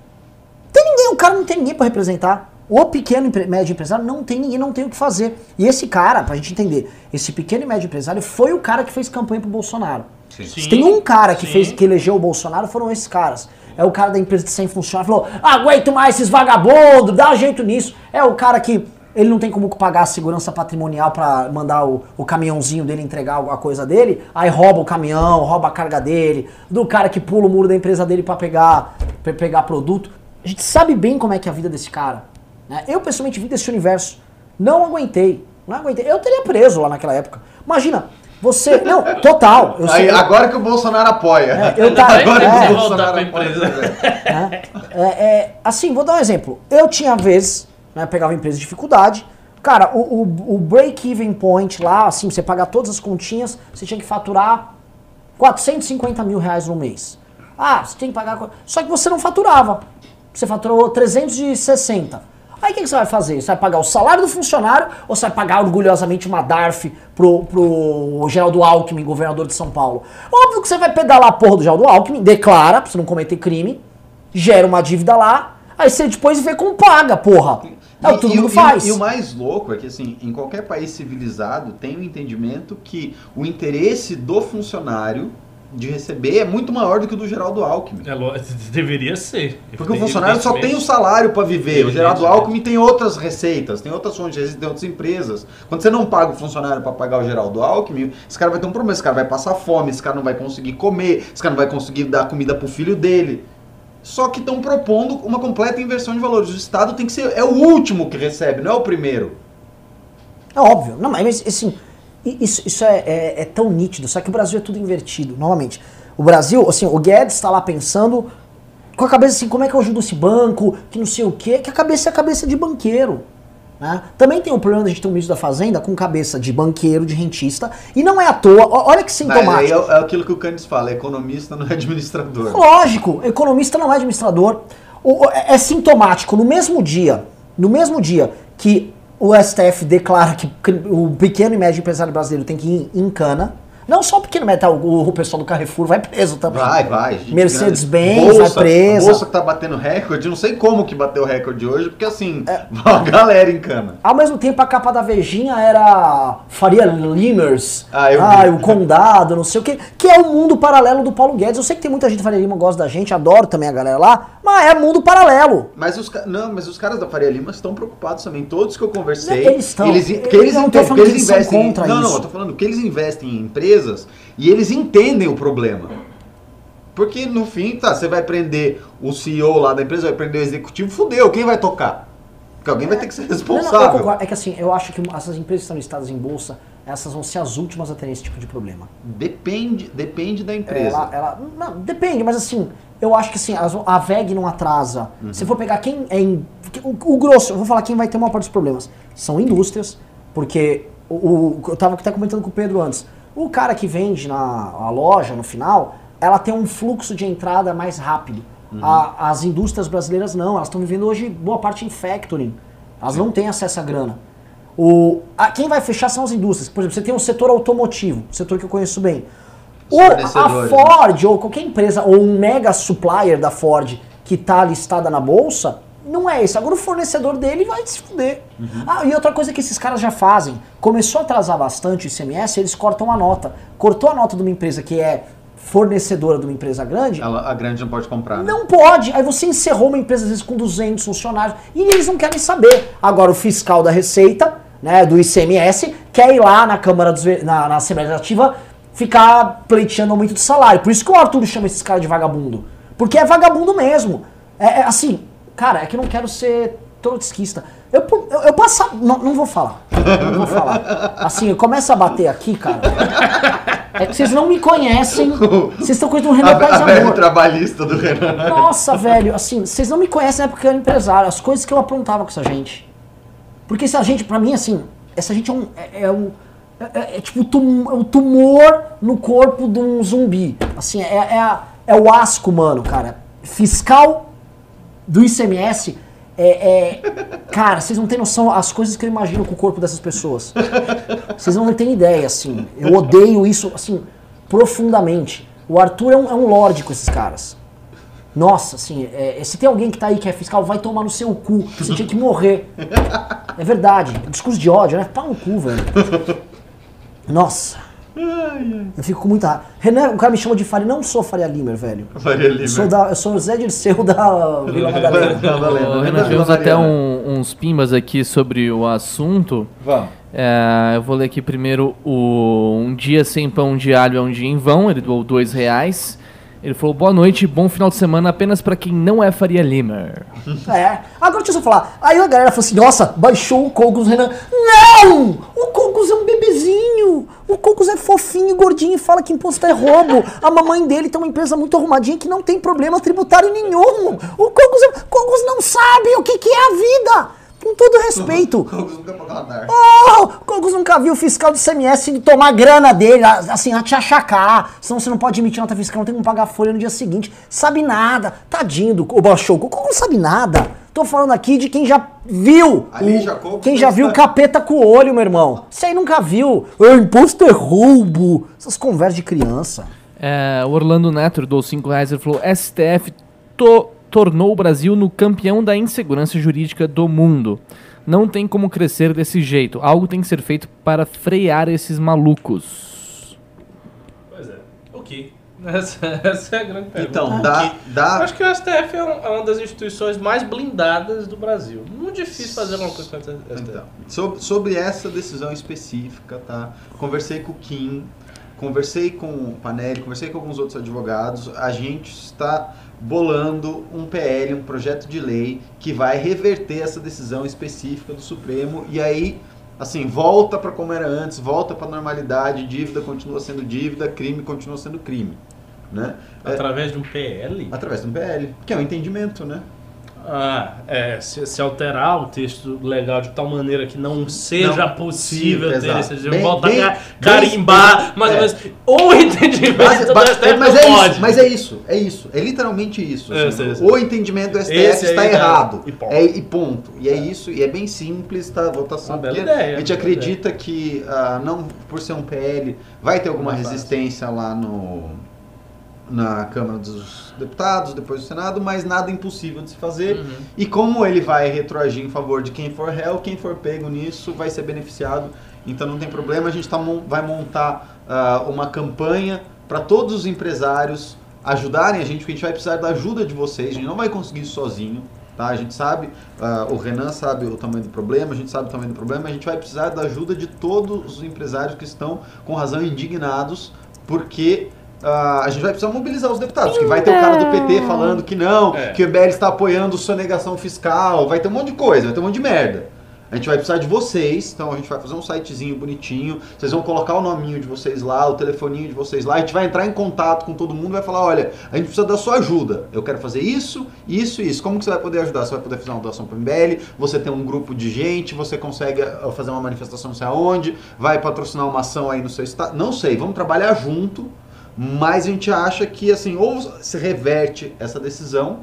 tem ninguém, o cara não tem ninguém pra representar. O pequeno e médio empresário não tem ninguém, não tem o que fazer. E esse cara, pra gente entender, esse pequeno e médio empresário foi o cara que fez campanha pro Bolsonaro. Sim. Se tem um cara que sim. fez que elegeu o Bolsonaro, foram esses caras. É o cara da empresa de 100 funcionários, falou: aguento mais esses vagabundos, dá jeito nisso. É o cara que ele não tem como pagar a segurança patrimonial pra mandar o, o caminhãozinho dele entregar a coisa dele, aí rouba o caminhão, rouba a carga dele, do cara que pula o muro da empresa dele pra pegar, pra pegar produto. A gente sabe bem como é que é a vida desse cara. né? Eu, pessoalmente, vim desse universo. Não aguentei. Não aguentei. Eu teria preso lá naquela época. Imagina, você. Não, total. Eu Aí, agora que o Bolsonaro apoia. É, eu tava- agora é. que o Voltar Bolsonaro pra apoia. empresa. né? É, é, assim, vou dar um exemplo. Eu tinha vezes, né, pegava empresa de dificuldade. Cara, o, o, o break-even point lá, assim, você pagar todas as continhas, você tinha que faturar 450 mil reais no mês. Ah, você tem que pagar. Só que você não faturava. Você faturou 360. Aí o que, que você vai fazer? Você vai pagar o salário do funcionário ou você vai pagar orgulhosamente uma DARF pro, pro Geraldo Alckmin, governador de São Paulo? Óbvio que você vai pedalar a porra do Geraldo Alckmin, declara pra você não cometer crime, gera uma dívida lá, aí você depois vê como paga, porra. É o que todo E- e mundo faz. E o mais louco é que, assim, em qualquer país civilizado tem o entendimento que o interesse do funcionário de receber é muito maior do que o do Geraldo Alckmin. É, deveria ser. Porque o funcionário só tem o salário para viver. O Geraldo Alckmin tem outras receitas, tem outras fontes de receita, tem outras empresas. Quando você não paga o funcionário para pagar o Geraldo Alckmin, esse cara vai ter um problema. Esse cara vai passar fome, esse cara não vai conseguir comer, esse cara não vai conseguir dar comida pro filho dele. Só que estão propondo uma completa inversão de valores. O Estado tem que ser. É o último que recebe, não é o primeiro. É óbvio. Não, mas assim, isso, isso é, é- é tão nítido, só que o Brasil é tudo invertido, novamente. O Brasil, assim, o Guedes está lá pensando com a cabeça assim, como é que eu ajudo esse banco, que não sei o quê, que a cabeça é a cabeça de banqueiro. né? Também tem o problema de a gente ter um ministro da Fazenda com cabeça de banqueiro, de rentista, e não é à toa, olha que sintomático. é, é aquilo que o Candes fala: economista não é administrador. Lógico, economista não é administrador. É é sintomático. No mesmo dia, no mesmo dia que o STF declara que o pequeno e médio empresário brasileiro tem que ir em cana, não só o pequeno tá, o, o pessoal do Carrefour vai preso também. Vai, vai. Mercedes-Benz vai presa. Bolsa que tá batendo recorde, não sei como que bateu recorde hoje, porque assim, É. a galera em cana. Ao mesmo tempo, a capa da Vejinha era Faria Limers, Ah, eu ah, vi. o Condado, não sei o que, que é o mundo paralelo do Paulo Guedes. Eu sei que tem muita gente da Faria Lima gosta da gente, adoro também a galera lá, mas é mundo paralelo. Mas os, não, mas os caras da Faria Lima estão preocupados também. Todos que eu conversei. Eles estão. Eles, eles, eu não eles eles investem. não, não, eu tô falando que eles investem em empresas e eles entendem o problema. Porque no fim, tá, você vai prender o CEO lá da empresa, vai prender o executivo, fudeu, quem vai tocar? Porque alguém vai ter que ser Não, não, eu responsável. concordo. É que assim, eu acho que essas empresas que estão listadas em bolsa, essas vão ser as últimas a terem esse tipo de problema. Depende, depende da empresa. Ela, ela- não, depende, mas assim, eu acho que assim, as- a VEG não atrasa. Uhum. Se for pegar quem é. em- o, o grosso, eu vou falar quem vai ter uma parte dos problemas. São indústrias, porque o, o- eu tava até comentando com o Pedro antes. O cara que vende na loja, no final, ela tem um fluxo de entrada mais rápido. Uhum. A- as indústrias brasileiras não, elas estão vivendo hoje boa parte em factoring. Elas não têm acesso à grana. O, a- quem vai fechar são as indústrias. Por exemplo, você tem um setor automotivo, um setor que eu conheço bem. Ou a né? Ford, ou qualquer empresa, ou um mega supplier da Ford que tá listada na bolsa, não é esse. Agora o fornecedor dele vai se fuder. Uhum. Ah, e outra coisa que esses caras já fazem, começou a atrasar bastante o ICMS, eles cortam a nota. Cortou a nota de uma empresa que é fornecedora de uma empresa grande, Ela- a grande não pode comprar. né? não pode. Aí você encerrou uma empresa, às vezes, com 200 funcionários. E eles não querem saber. Agora, o fiscal da Receita, né, do ICMS, quer ir lá na Câmara dos, na, na Assembleia Legislativa ficar pleiteando aumento de salário. Por isso que o Arthur chama esses caras de vagabundo. Porque é vagabundo mesmo. É, é assim, cara, é que eu não quero ser trotskista. Eu, eu, eu passo. Não, não vou falar. Não vou falar. Assim, eu começo a bater aqui, cara. É que vocês não me conhecem. Vocês estão com o Renan Paz Amor. trabalhista do Renan. Nossa, velho, assim, vocês não me conhecem na época que eu era empresário, as coisas que eu aprontava com essa gente. Porque essa gente, pra mim, assim, essa gente é um. É, é um é, é tipo o tum- é o tumor no corpo de um zumbi. Assim, é, é, é o asco, mano, cara. Fiscal do ICMS é, é- Cara, vocês não têm noção as coisas que eu imagino com o corpo dessas pessoas. Vocês não têm ideia, assim. Eu odeio isso, assim, profundamente. O Arthur é um, é um lorde com esses caras. Nossa, assim, é, é, se tem alguém que tá aí que é fiscal, vai tomar no seu cu. Você tinha que morrer. É verdade. Discurso de ódio, né? Pau no cu, velho. Nossa. Eu fico com muita raiva. Renan, o cara me chama de Faria. Não sou Faria Limer, velho. Faria Lima. Eu sou, da, eu sou o Zé Dirceu da Vila Madalena. Ô, Renan, tivemos até um- uns pimbas aqui sobre o assunto. Vamos. É, eu vou ler aqui primeiro o Um Dia Sem Pão de Alho é um Dia em Vão. Ele doou dois reais. Ele falou, boa noite, bom final de semana apenas pra quem não é Faria Limer. É. Agora deixa eu só falar. Aí a galera falou assim: nossa, baixou o Cogos Renan. Não! O Cogos é um bebezinho. O Cogos é fofinho, gordinho e fala que imposto é roubo. A mamãe dele tem uma empresa muito arrumadinha que não tem problema tributário nenhum. O Cogos, é... Não sabe o que, que é a vida. Com todo respeito. Cogos nunca. Oh, Cogos nunca viu o fiscal do CMS de tomar grana dele, assim, a te achacar. Senão você não pode emitir nota fiscal, não tem como pagar folha no dia seguinte. Sabe nada. Tadinho do o Baixou. O Cogos não sabe nada. Tô falando aqui de quem já viu. Ali o- já Cogos quem já viu o está- capeta com o olho, meu irmão. Você aí nunca viu. É, imposto é roubo. Essas conversas de criança. É, o Orlando Neto doou cinco reais. Ele falou, STF to- tornou o Brasil no campeão da insegurança jurídica do mundo. Não tem como crescer desse jeito. Algo tem que ser feito para frear esses malucos. Pois é. O que? Essa, essa é a grande pergunta. Então, dá- que? dá- Eu acho que o STF é, um- é uma das instituições mais blindadas do Brasil. Muito difícil fazer alguma coisa com o STF. Então, sobre, sobre essa decisão específica, tá? Conversei com o Kim, conversei com o Panelli, conversei com alguns outros advogados. A gente está bolando um PL, um projeto de lei que vai reverter essa decisão específica do Supremo e aí assim, volta para como era antes, volta para normalidade, dívida continua sendo dívida, crime continua sendo crime, né? É, Através de um PL? através de um PL, que é um entendimento, né? Ah, é. Se, se alterar o texto legal de tal maneira que não seja Não, possível sim, ter exato. esse Bem- voltar bem- a carimbar, bem- mas, é. mas o entendimento Mas, do STF mas não é pode. isso, mas é isso, é isso, é literalmente isso. É, assim. O entendimento do STF está tá- errado. e ponto. É, e ponto. E é isso, e é bem simples tá, a votação. Uma ideia, a gente acredita que, ah, não por ser um PL, vai ter alguma Não é resistência lá no, na Câmara dos Deputados, depois do Senado, mas nada impossível de se fazer. Uhum. E como ele vai retroagir em favor de quem for réu, quem for pego nisso vai ser beneficiado. Então não tem problema, a gente tá, vai montar ah, uma campanha para todos os empresários ajudarem a gente, porque a gente vai precisar da ajuda de vocês, a gente não vai conseguir isso sozinho. Tá? A gente sabe, ah, o Renan sabe o tamanho do problema, a gente sabe o tamanho do problema, a gente vai precisar da ajuda de todos os empresários que estão com razão indignados, porque a gente vai precisar mobilizar os deputados, que vai ter o cara do PT falando que não, É. que o MBL está apoiando sonegação fiscal, vai ter um monte de coisa, vai ter um monte de merda. A gente vai precisar de vocês, então a gente vai fazer um sitezinho bonitinho, vocês vão colocar o nominho de vocês lá, o telefoninho de vocês lá, a gente vai entrar em contato com todo mundo e vai falar, olha, a gente precisa da sua ajuda, eu quero fazer isso, isso e isso. Como que você vai poder ajudar? Você vai poder fazer uma doação para o MBL, você tem um grupo de gente, você consegue ah, fazer uma manifestação não sei aonde, vai patrocinar uma ação aí no seu estado, não sei, vamos trabalhar junto, mas a gente acha que assim, ou se reverte essa decisão,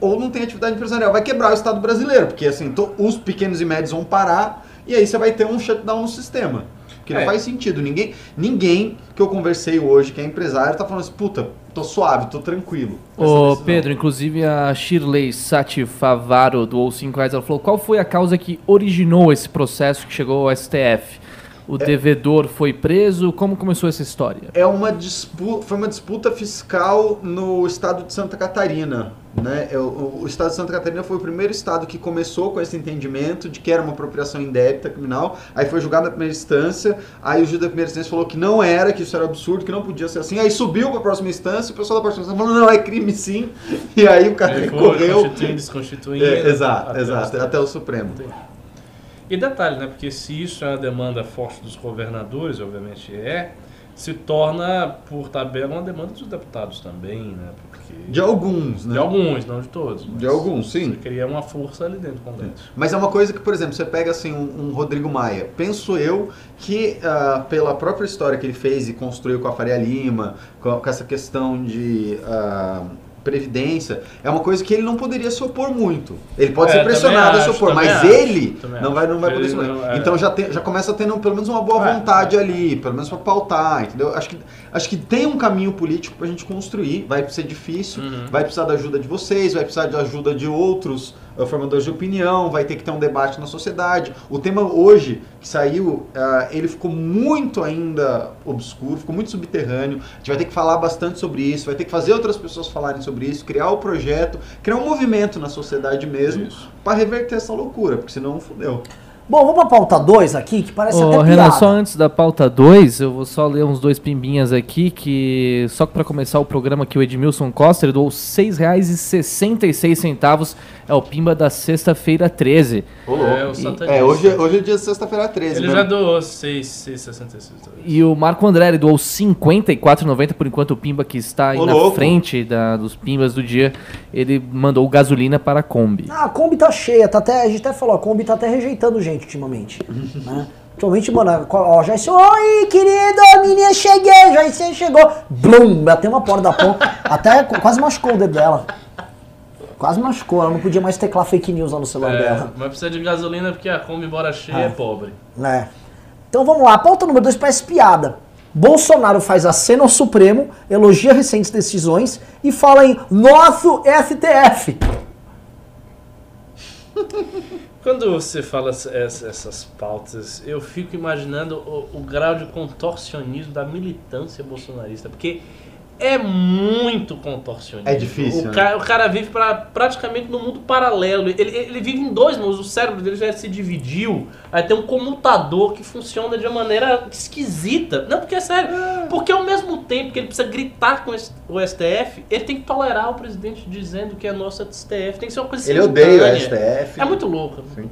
ou não tem atividade empresarial. Vai quebrar o Estado brasileiro, porque assim, to- os pequenos e médios vão parar e aí você vai ter um shutdown no sistema. Porque não É. faz sentido. Ninguém, ninguém que eu conversei hoje, que é empresário, tá falando assim, puta, tô suave, tô tranquilo. Ô. Pedro, inclusive a Shirley Sati Favaro do Ou 5 Reais, ela falou qual foi a causa que originou esse processo que chegou ao STF? O devedor foi preso? Como começou essa história? É uma disputa, foi uma disputa fiscal no estado de Santa Catarina. Né? É, O, o estado de Santa Catarina foi o primeiro estado que começou com esse entendimento de que era uma apropriação indébita criminal. Aí foi julgado na primeira instância. Aí o juiz da primeira instância falou que não era, que isso era absurdo, que não podia ser assim. Aí subiu para a próxima instância. O pessoal da próxima instância falou: não, é crime sim. E aí o cara recorreu. constituindo, desconstituindo. É, exato, até exato, os- até o Supremo. E detalhe, né? Porque se isso é uma demanda forte dos governadores, obviamente é, se torna, por tabela, uma demanda dos deputados também, né? Porque... De alguns, né? De alguns, não de todos. De alguns, sim. Você cria uma força ali dentro do Congresso. Mas é uma coisa que, por exemplo, você pega assim um, um Rodrigo Maia. Penso eu que ah, pela própria história que ele fez e construiu com a Faria Lima, com, com essa questão de ah, previdência, é uma coisa que ele não poderia se opor muito. Ele pode É, ser pressionado também a se acho, opor, mas acho, ele não vai, não vai acho. poder se opor. é. Então já, tem, já começa tendo pelo menos uma boa É, vontade é. ali, pelo menos para pautar, entendeu? Acho que, acho que tem um caminho político pra gente construir, vai ser difícil, Uhum. vai precisar da ajuda de vocês, vai precisar da ajuda de outros uh, formadores de opinião, vai ter que ter um debate na sociedade. O tema hoje que saiu, uh, ele ficou muito ainda obscuro, ficou muito subterrâneo. A gente vai ter que falar bastante sobre isso, vai ter que fazer outras pessoas falarem sobre isso, criar o projeto, criar um movimento na sociedade mesmo para reverter essa loucura, porque senão fudeu. Bom, vamos pra pauta 2 aqui, que parece Ô, até Renan, piada. só antes da pauta 2, eu vou só ler uns dois pimbinhas aqui, que só para começar o programa aqui, o Edmilson Costa ele doou R$ 6,66, é o pimba da sexta-feira 13. Ô, É, o satanista. É, hoje, hoje é dia de sexta-feira 13. Ele né? já doou 6, 6,66. E o Marco André ele doou R$ 54,90 por enquanto o pimba que está aí Ô, na louco. frente da- dos pimbas do dia, ele mandou gasolina para a Kombi. Ah, a Kombi tá cheia, tá até, a gente até falou, a Kombi tá até rejeitando gente ultimamente. né? Ultimamente, mano, ó, já disse, oi, querido, menina, cheguei, já disse, chegou. Blum, bateu uma porta da ponta, até qu- quase machucou o dedo dela. Quase machucou, ela não podia mais teclar fake news lá no celular É, dela. mas precisa de gasolina porque a Kombi, embora cheia, Ah. é pobre. né? Então vamos lá, pauta número 2 parece piada. Bolsonaro faz aceno ao Supremo, elogia recentes decisões e fala em nosso STF. Quando você fala essa- essa- essas pautas, eu fico imaginando o, o grau de contorcionismo da militância bolsonarista, porque é muito contorcionismo. É difícil, O, né? ca- o cara vive pra, praticamente no mundo paralelo. Ele, ele vive em dois mundos. O cérebro dele já se dividiu. Aí tem um comutador que funciona de uma maneira esquisita. Não, porque é sério. Porque ao mesmo tempo que ele precisa gritar com o STF, ele tem que tolerar o presidente dizendo que é nosso STF. Tem que ser uma coisa Ele odeia o. STF. É muito louco. Sim.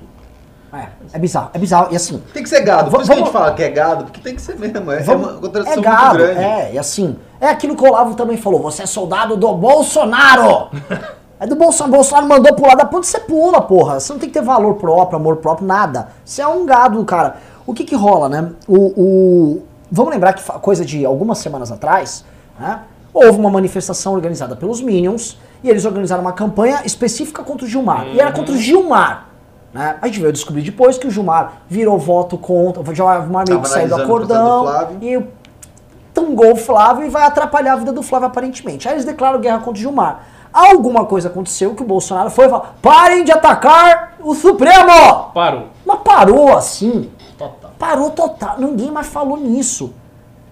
É, é bizarro, é bizarro. E assim, Tem que ser gado. Por isso que a gente Vamos- fala que é gado, porque tem que ser mesmo. É, é Vamos- uma contradição é gado, muito grande. é, e assim, é aquilo que o Olavo também falou, você é soldado do Bolsonaro! É do Bolsonaro, Bolsonaro mandou pular da ponte, você pula, porra. Você não tem que ter valor próprio, amor próprio, nada. Você é um gado, cara. O que que rola, né? O, o- Vamos lembrar que coisa de algumas semanas atrás, né? Houve uma manifestação organizada pelos Minions e eles organizaram uma campanha específica contra o Gilmar. E era contra o Gilmar. Né? A gente veio descobrir depois que o Gilmar virou voto contra, o Gilmar meio que saiu do acordão Flávio. e tungou o Flávio e vai atrapalhar a vida do Flávio aparentemente. Aí eles declaram guerra contra o Gilmar. Alguma coisa aconteceu que o Bolsonaro foi falar: parem de atacar o Supremo! Parou. Mas parou assim. Total. Parou total. Ninguém mais falou nisso.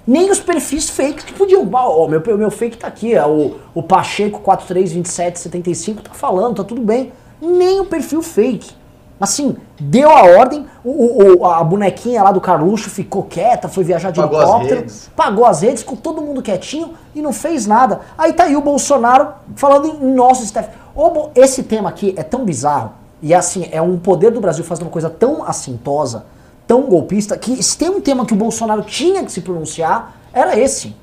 Nem os perfis fakes que podiam. Ó, meu, meu fake tá aqui, é o, o Pacheco 432775 tá falando, tá tudo bem. Nem o perfil fake. Assim, deu a ordem, o, o- a bonequinha lá do Carluxo ficou quieta, foi viajar de Pagou as helicóptero, redes. pagou as redes, ficou todo mundo quietinho e não fez nada. Aí tá aí o Bolsonaro falando em nosso Bo- esse tema aqui é tão bizarro, e assim, é um poder do Brasil fazendo uma coisa tão assintosa, tão golpista, que se tem um tema que o Bolsonaro tinha que se pronunciar, era esse.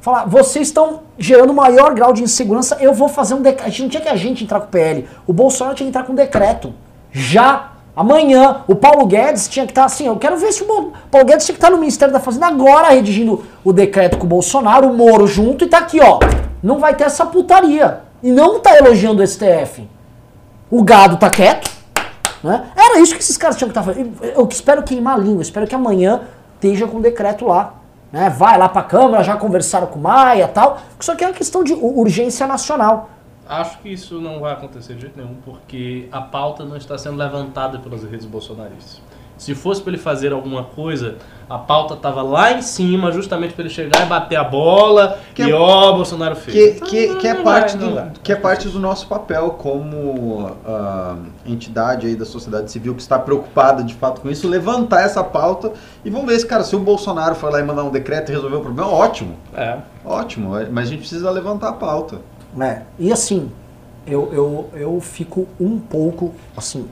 Falar, vocês estão gerando maior grau de insegurança, eu vou fazer um decreto. Não tinha que a gente entrar com o PL. O Bolsonaro tinha que entrar com um decreto. Já. Amanhã, o Paulo Guedes tinha que estar assim. Eu quero ver se o Paulo Guedes tinha que estar no Ministério da Fazenda agora redigindo o decreto com o Bolsonaro, o Moro junto, e tá aqui, ó. Não vai ter essa putaria. E não tá elogiando o STF. O gado tá quieto. Né? Era isso que esses caras tinham que estar fazendo. Eu espero queimar a língua, espero que amanhã esteja com o decreto lá. Né? Vai lá pra Câmara, já conversaram com o Maia e tal. Isso aqui é uma questão de urgência nacional. Acho que isso não vai acontecer de jeito nenhum, porque a pauta não está sendo levantada pelas redes bolsonaristas. Se fosse para ele fazer alguma coisa, a pauta estava lá em cima, justamente para ele chegar e bater a bola Que e é- ó, Bolsonaro fez. Que, que, não- que, é parte do, que é parte do nosso papel como ah, entidade aí da sociedade civil que está preocupada de fato com isso, levantar essa pauta e vamos ver se, cara, se o Bolsonaro for lá e mandar um decreto e resolver o problema, ótimo, É. ótimo, é, mas a gente precisa levantar a pauta. né? E assim, eu, eu, eu fico um pouco, assim,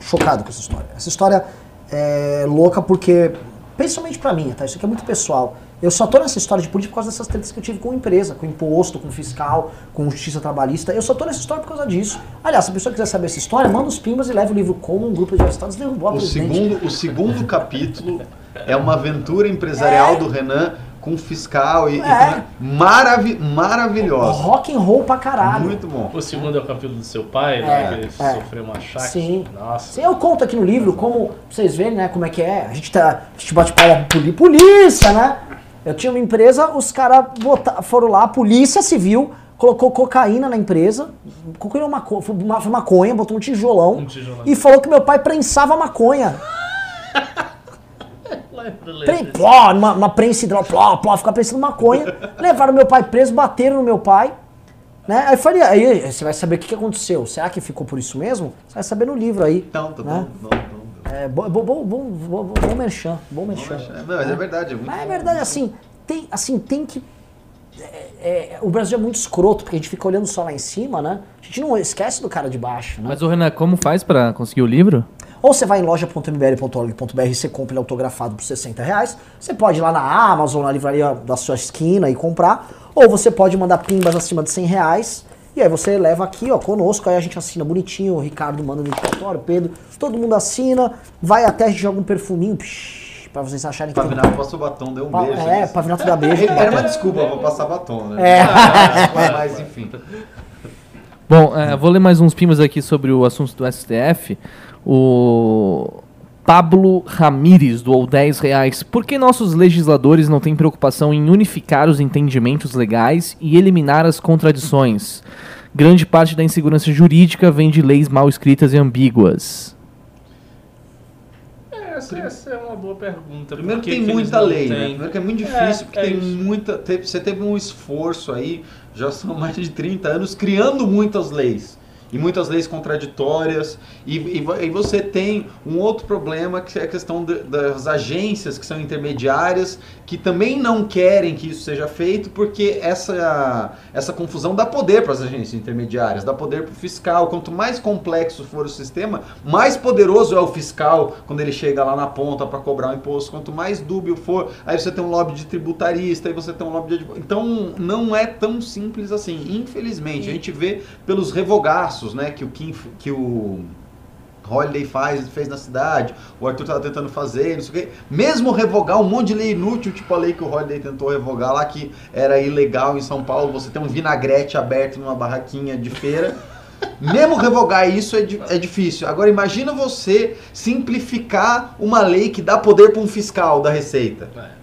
chocado com essa história. Essa história é louca porque, principalmente pra mim, tá? Isso aqui é muito pessoal. Eu só tô nessa história de política por causa dessas tretas que eu tive com empresa, com imposto, com fiscal, com justiça trabalhista. Eu só tô nessa história por causa disso. Aliás, se a pessoa quiser saber essa história, manda os pimbas e leva o livro como um grupo de estados derrubou a O presidente. segundo, o segundo capítulo é uma aventura empresarial do Renan com fiscal e, e É. maravi maravilhosa. Rock and roll pra caralho. Muito bom. O segundo é o capítulo do seu pai, É, né? Que ele é. sofreu um achaque. Sim. Nossa. Sim, eu conto aqui no livro como, pra vocês verem, né, como é que é. A gente, tá, a gente bate poli- polícia, né? Eu tinha uma empresa, os caras foram lá, a polícia civil colocou cocaína na empresa, cocaína ou maconha, foi ma- foi maconha, botou um tijolão, Um tijolão. e falou que meu pai prensava maconha. Lembra. pló, uma, uma prensa hidráulica, pló, pló, ficar prensando maconha. Levaram meu pai preso, bateram no meu pai. Né? Aí eu falei, aí você vai saber o que, que aconteceu. Será que ficou por isso mesmo? Você vai saber no livro aí. Então, tá né? bom. Não, não. É, bom, bom, bom, bom, bom, bom merchan, bom merchan. Não, mas é verdade. É muito Mas é bom. verdade, assim, tem, assim, tem que. é, é, o Brasil é muito escroto, porque a gente fica olhando só lá em cima, né? A gente não esquece do cara de baixo, né? Mas o Renan, como faz pra conseguir o livro? Ou você vai em loja.mbl.org.br e você compra ele autografado por 60 reais. Você pode ir lá na Amazon, na livraria da sua esquina e comprar. Ou você pode mandar pimbas acima de 100 reais. E aí você leva aqui, ó, conosco, aí a gente assina bonitinho, o Ricardo manda no dedicatório, o Pedro, todo mundo assina, vai até a gente joga um perfuminho, psh, pra vocês acharem que tem... Pavinato passou batom, deu um Pa- beijo. É, Pavinato da beijo. Era uma desculpa pra passar batom, né? É. Mas enfim. Bom, é, vou ler mais uns pimas aqui sobre o assunto do STF. O Pablo Ramires doou 10 reais. Por que nossos legisladores não têm preocupação em unificar os entendimentos legais e eliminar as contradições? Grande parte da insegurança jurídica vem de leis mal escritas e ambíguas. Essa, essa é uma boa pergunta. Primeiro que tem que muita lei, né? Primeiro que é muito É, difícil, porque é tem isso. muita. te- você teve um esforço aí, já são mais de 30 anos, criando muitas leis. E muitas leis contraditórias. E, e e você tem um outro problema que é a questão de- das agências que são intermediárias, que também não querem que isso seja feito, porque essa, essa confusão dá poder para as agências intermediárias, dá poder para o fiscal. Quanto mais complexo for o sistema, mais poderoso é o fiscal quando ele chega lá na ponta para cobrar o imposto. Quanto mais dúbio for, aí você tem um lobby de tributarista, aí você tem um lobby de advogado. Então não é tão simples assim. Infelizmente, a gente vê pelos revogaços, né, que o Kim, que o Holiday faz, fez na cidade, o Arthur tava tentando fazer, não sei o quê. Mesmo revogar um monte de lei inútil, tipo a lei que o Holiday tentou revogar lá, que era ilegal em São Paulo, você tem um vinagrete aberto numa barraquinha de feira. Mesmo revogar isso é, é difícil. Agora imagina você simplificar uma lei que dá poder para um fiscal da Receita. É.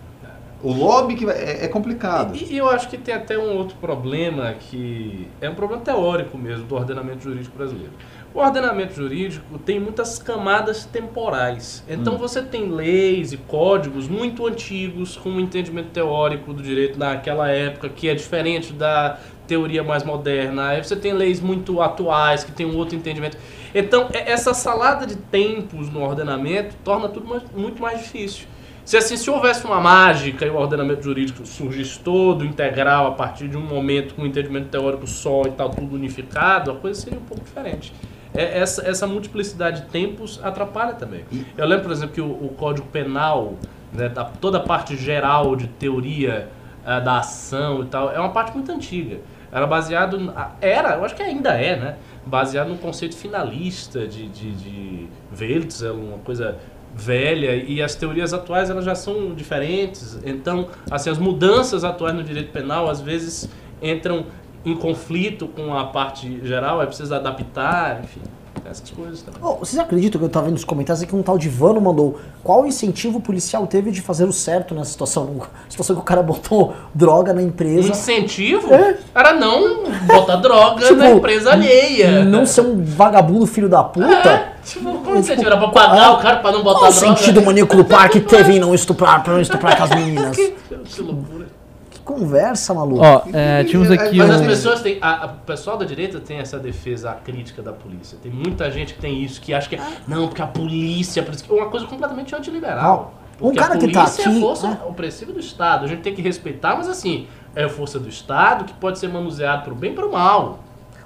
O lobby que é, é complicado. E, e eu acho que tem até um outro problema que é um problema teórico mesmo do ordenamento jurídico brasileiro. O ordenamento jurídico tem muitas camadas temporais. Então Hum. você tem leis e códigos muito antigos com um entendimento teórico do direito naquela época que é diferente da teoria mais moderna. Aí você tem leis muito atuais que tem um outro entendimento. Então essa salada de tempos no ordenamento torna tudo mais- muito mais difícil. Se assim, se houvesse uma mágica e o ordenamento jurídico surgisse todo integral a partir de um momento com um entendimento teórico só e tal, tudo unificado, a coisa seria um pouco diferente. É, essa, essa multiplicidade de tempos atrapalha também. Eu lembro, por exemplo, que o, o Código Penal, né, da- toda a parte geral de teoria ah, da ação e tal, é uma parte muito antiga. Era baseado. Era, eu acho que ainda é, né? Baseado no conceito finalista de, de, de Weltzel, uma coisa velha e as teorias atuais elas já são diferentes. Então, assim, as mudanças atuais no direito penal às vezes entram em conflito com a parte geral, é preciso adaptar, enfim. Essas coisas também. Oh, vocês acreditam que eu tava vendo nos comentários aqui que um tal de Vano mandou qual incentivo o policial teve de fazer o certo nessa situação? Situação que o cara botou droga na empresa. Incentivo É. era não botar droga Tipo, na empresa alheia. Não ser um vagabundo filho da puta. É, tipo, como você tiver pra pagar o cara pra não botar Qual o droga? sentido maníaco do parque teve em não estuprar, pra não estuprar com as meninas? Que Que loucura. Conversa, maluco. Ó, é, tínhamos aqui Mas um... as pessoas têm. A, a- o pessoal da direita tem essa defesa crítica da polícia. Tem muita gente que tem isso, que acha que é. Não, porque a polícia. É uma coisa completamente antiliberal. Um cara a que tá polícia é aqui, a força né? opressiva do Estado. A gente tem que respeitar, mas assim, é a força do Estado que pode ser manuseado pro bem e pro mal.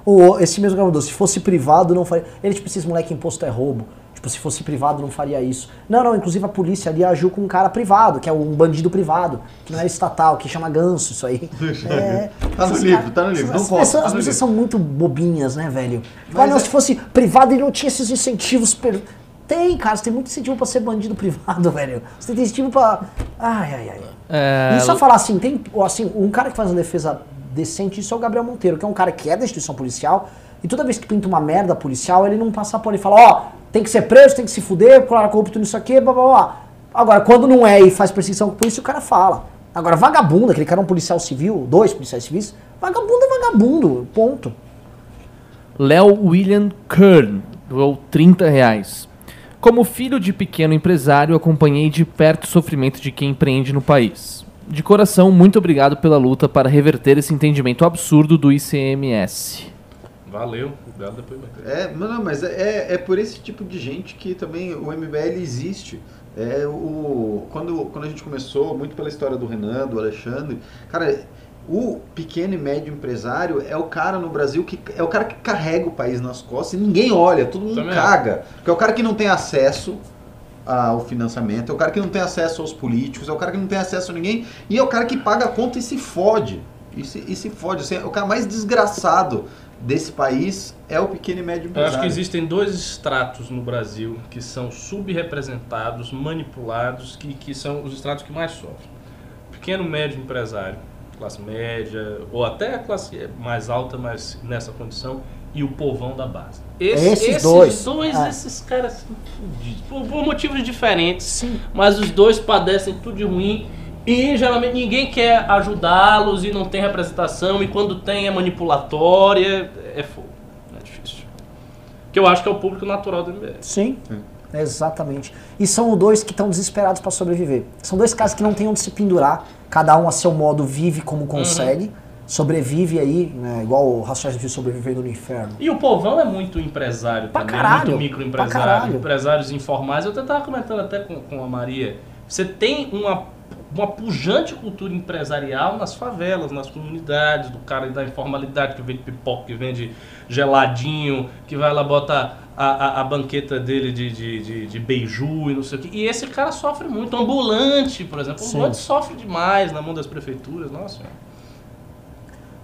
O, esse mesmo gravador, se fosse privado, não faria. Ele, tipo, esses moleque imposto é roubo. Tipo, se fosse privado, não faria isso. Não, não, inclusive a polícia ali agiu com um cara privado, que é um bandido privado, que não era estatal, que chama ganso, isso aí. É, Tá no livro, caras- tá no livro, não As conta, pessoas, tá as no pessoas livro. são muito bobinhas, né, velho? Mas Mas não, é- se fosse privado, ele não tinha esses incentivos. Per... Tem, cara, você tem muito incentivo pra ser bandido privado, velho. Você tem incentivo pra. Ai, ai, ai. É, E só falar assim, tem assim, um cara que faz uma defesa decente, isso é o Gabriel Monteiro, que é um cara que é da instituição policial, e toda vez que pinta uma merda policial, ele não passa por ele fala, ó, tem que ser preso, tem que se fuder, claro, corrupto nisso aqui, blá blá blá. Agora, quando não é e faz perseguição com polícia, o cara fala. Agora, vagabundo, aquele cara é um policial civil, dois policiais civis, vagabundo é vagabundo, ponto. Léo William Kern doou 30 reais. Como filho de pequeno empresário, acompanhei de perto o sofrimento de quem empreende no país. De coração, muito obrigado pela luta para reverter esse entendimento absurdo do ICMS. Valeu, belo depoimento. É, mas não, mas é, é por esse tipo de gente que também o MBL existe. É o quando, quando a gente começou, muito pela história do Renan, do Alexandre, cara, o pequeno e médio empresário é o cara no Brasil que é o cara que carrega o país nas costas e ninguém olha, todo mundo Também caga. Porque é o cara que não tem acesso ao financiamento, é o cara que não tem acesso aos políticos, é o cara que não tem acesso a ninguém e é o cara que paga a conta e se fode. E se, e se fode. Assim, é o cara mais desgraçado desse país é o pequeno e médio Eu empresário. acho que existem dois estratos no Brasil que são subrepresentados, manipulados, que, que são os estratos que mais sofrem. Pequeno, médio empresário, classe média, ou até a classe mais alta, mas nessa condição, e o povão da base. Esses dois. É. esses caras por, por motivos diferentes, Sim. mas os dois padecem tudo de ruim. E geralmente ninguém quer ajudá-los e não tem representação, e quando tem é manipulatória, é fogo. É difícil. Que eu acho que é o público natural do MBL. Sim, exatamente. E são os dois que estão desesperados para sobreviver. São dois caras que não têm onde se pendurar, cada um a seu modo vive como consegue, sobrevive aí, né, igual o Racionais de sobrevivendo no inferno. E o povão é muito empresário Pra também, caralho, muito microempresário, empresários informais. Eu até estava comentando até com, com a Maria. Você tem uma, uma pujante cultura empresarial nas favelas, nas comunidades, do cara da informalidade que vende pipoca, que vende geladinho, que vai lá bota a, a, a banqueta dele de, de, de, de beiju e não sei o quê. E esse cara sofre muito. Ambulante, por exemplo. Sim. Ambulante sofre demais na mão das prefeituras. Nossa.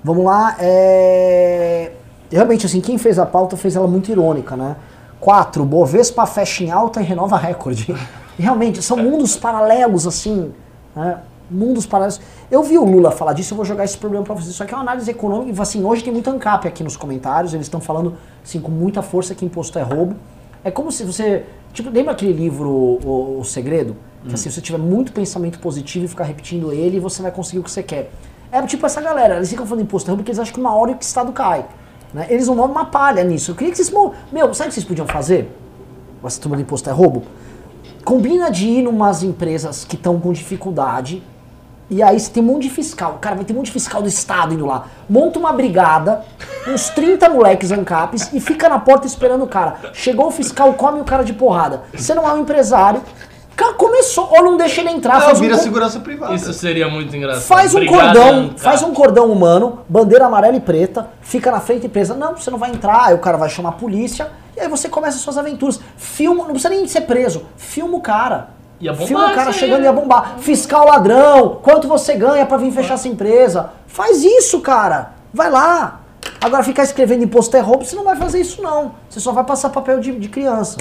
Vamos lá, é... Realmente, assim, quem fez a pauta fez ela muito irônica, né? 4. Bovespa fecha em alta e renova recorde. Realmente, são mundos paralelos, assim, né? Mundos paralelos. Eu vi o Lula falar disso, eu vou jogar esse problema pra vocês. Isso aqui é uma análise econômica, assim, hoje tem muito ANCAP aqui nos comentários, eles estão falando, assim, com muita força que imposto é roubo. É como se você... Tipo, lembra aquele livro O, o Segredo? Que assim, você tiver muito pensamento positivo e ficar repetindo ele, você vai conseguir o que você quer. É tipo essa galera, eles ficam falando imposto é roubo porque eles acham que uma hora o Estado cai. Né? Eles não dão uma palha nisso. Eu queria que vocês... Meu, sabe o que vocês podiam fazer? Essa turma do imposto é roubo? Combina de ir numas empresas que estão com dificuldade. E aí você tem um monte de fiscal. Cara, vai ter um monte de fiscal do Estado indo lá. Monta uma brigada, uns 30 moleques ancapes e fica na porta esperando o cara. Chegou o fiscal, come o cara de porrada. Você não é um empresário. Cara, começou. Ou não deixa ele entrar. Não, faz um vira con- segurança privada. Isso seria muito engraçado. Faz um Obrigado, cordão, Anca. faz um cordão humano, bandeira amarela e preta, fica na frente da empresa. Não, você não vai entrar, aí o cara vai chamar a polícia, e aí você começa as suas aventuras. Filma, não precisa nem ser preso, filma o cara. Ia bombar filma o cara aí, chegando e né? ia bombar. Fiscal ladrão, quanto você ganha pra vir fechar essa empresa? Faz isso, cara. Vai lá. Agora ficar escrevendo imposto é roubo, você não vai fazer isso não. Você só vai passar papel de, de criança.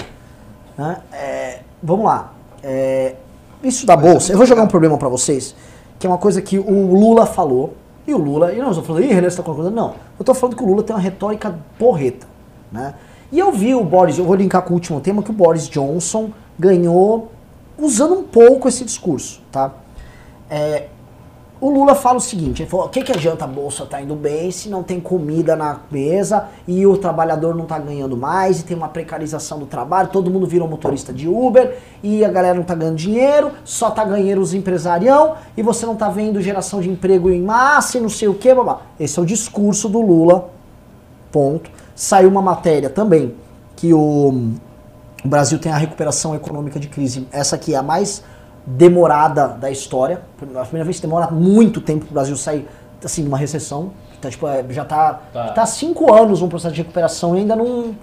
né? É, vamos lá. É, isso da bolsa, eu vou jogar um problema pra vocês, que é uma coisa que o Lula falou. E o Lula, e não estou falando, Renan, você tá. Não, eu tô falando que o Lula tem uma retórica porreta. Né? E eu vi o Boris, eu vou linkar com o último tema, que o Boris Johnson ganhou usando um pouco esse discurso, tá? É, o Lula fala o seguinte, ele falou, o que, que adianta a bolsa tá indo bem se não tem comida na mesa e o trabalhador não está ganhando mais e tem uma precarização do trabalho, todo mundo virou motorista de Uber e a galera não está ganhando dinheiro, só está ganhando os empresarião e você não está vendo geração de emprego em massa e não sei o que. Esse é o discurso do Lula, ponto. Saiu uma matéria também que o Brasil tem a recuperação econômica de crise, essa aqui é a mais demorada da história. A primeira vez que demora muito tempo para o Brasil sair assim, de uma recessão. Então, tipo, é, já está tá. tá cinco anos um processo de recuperação e ainda não,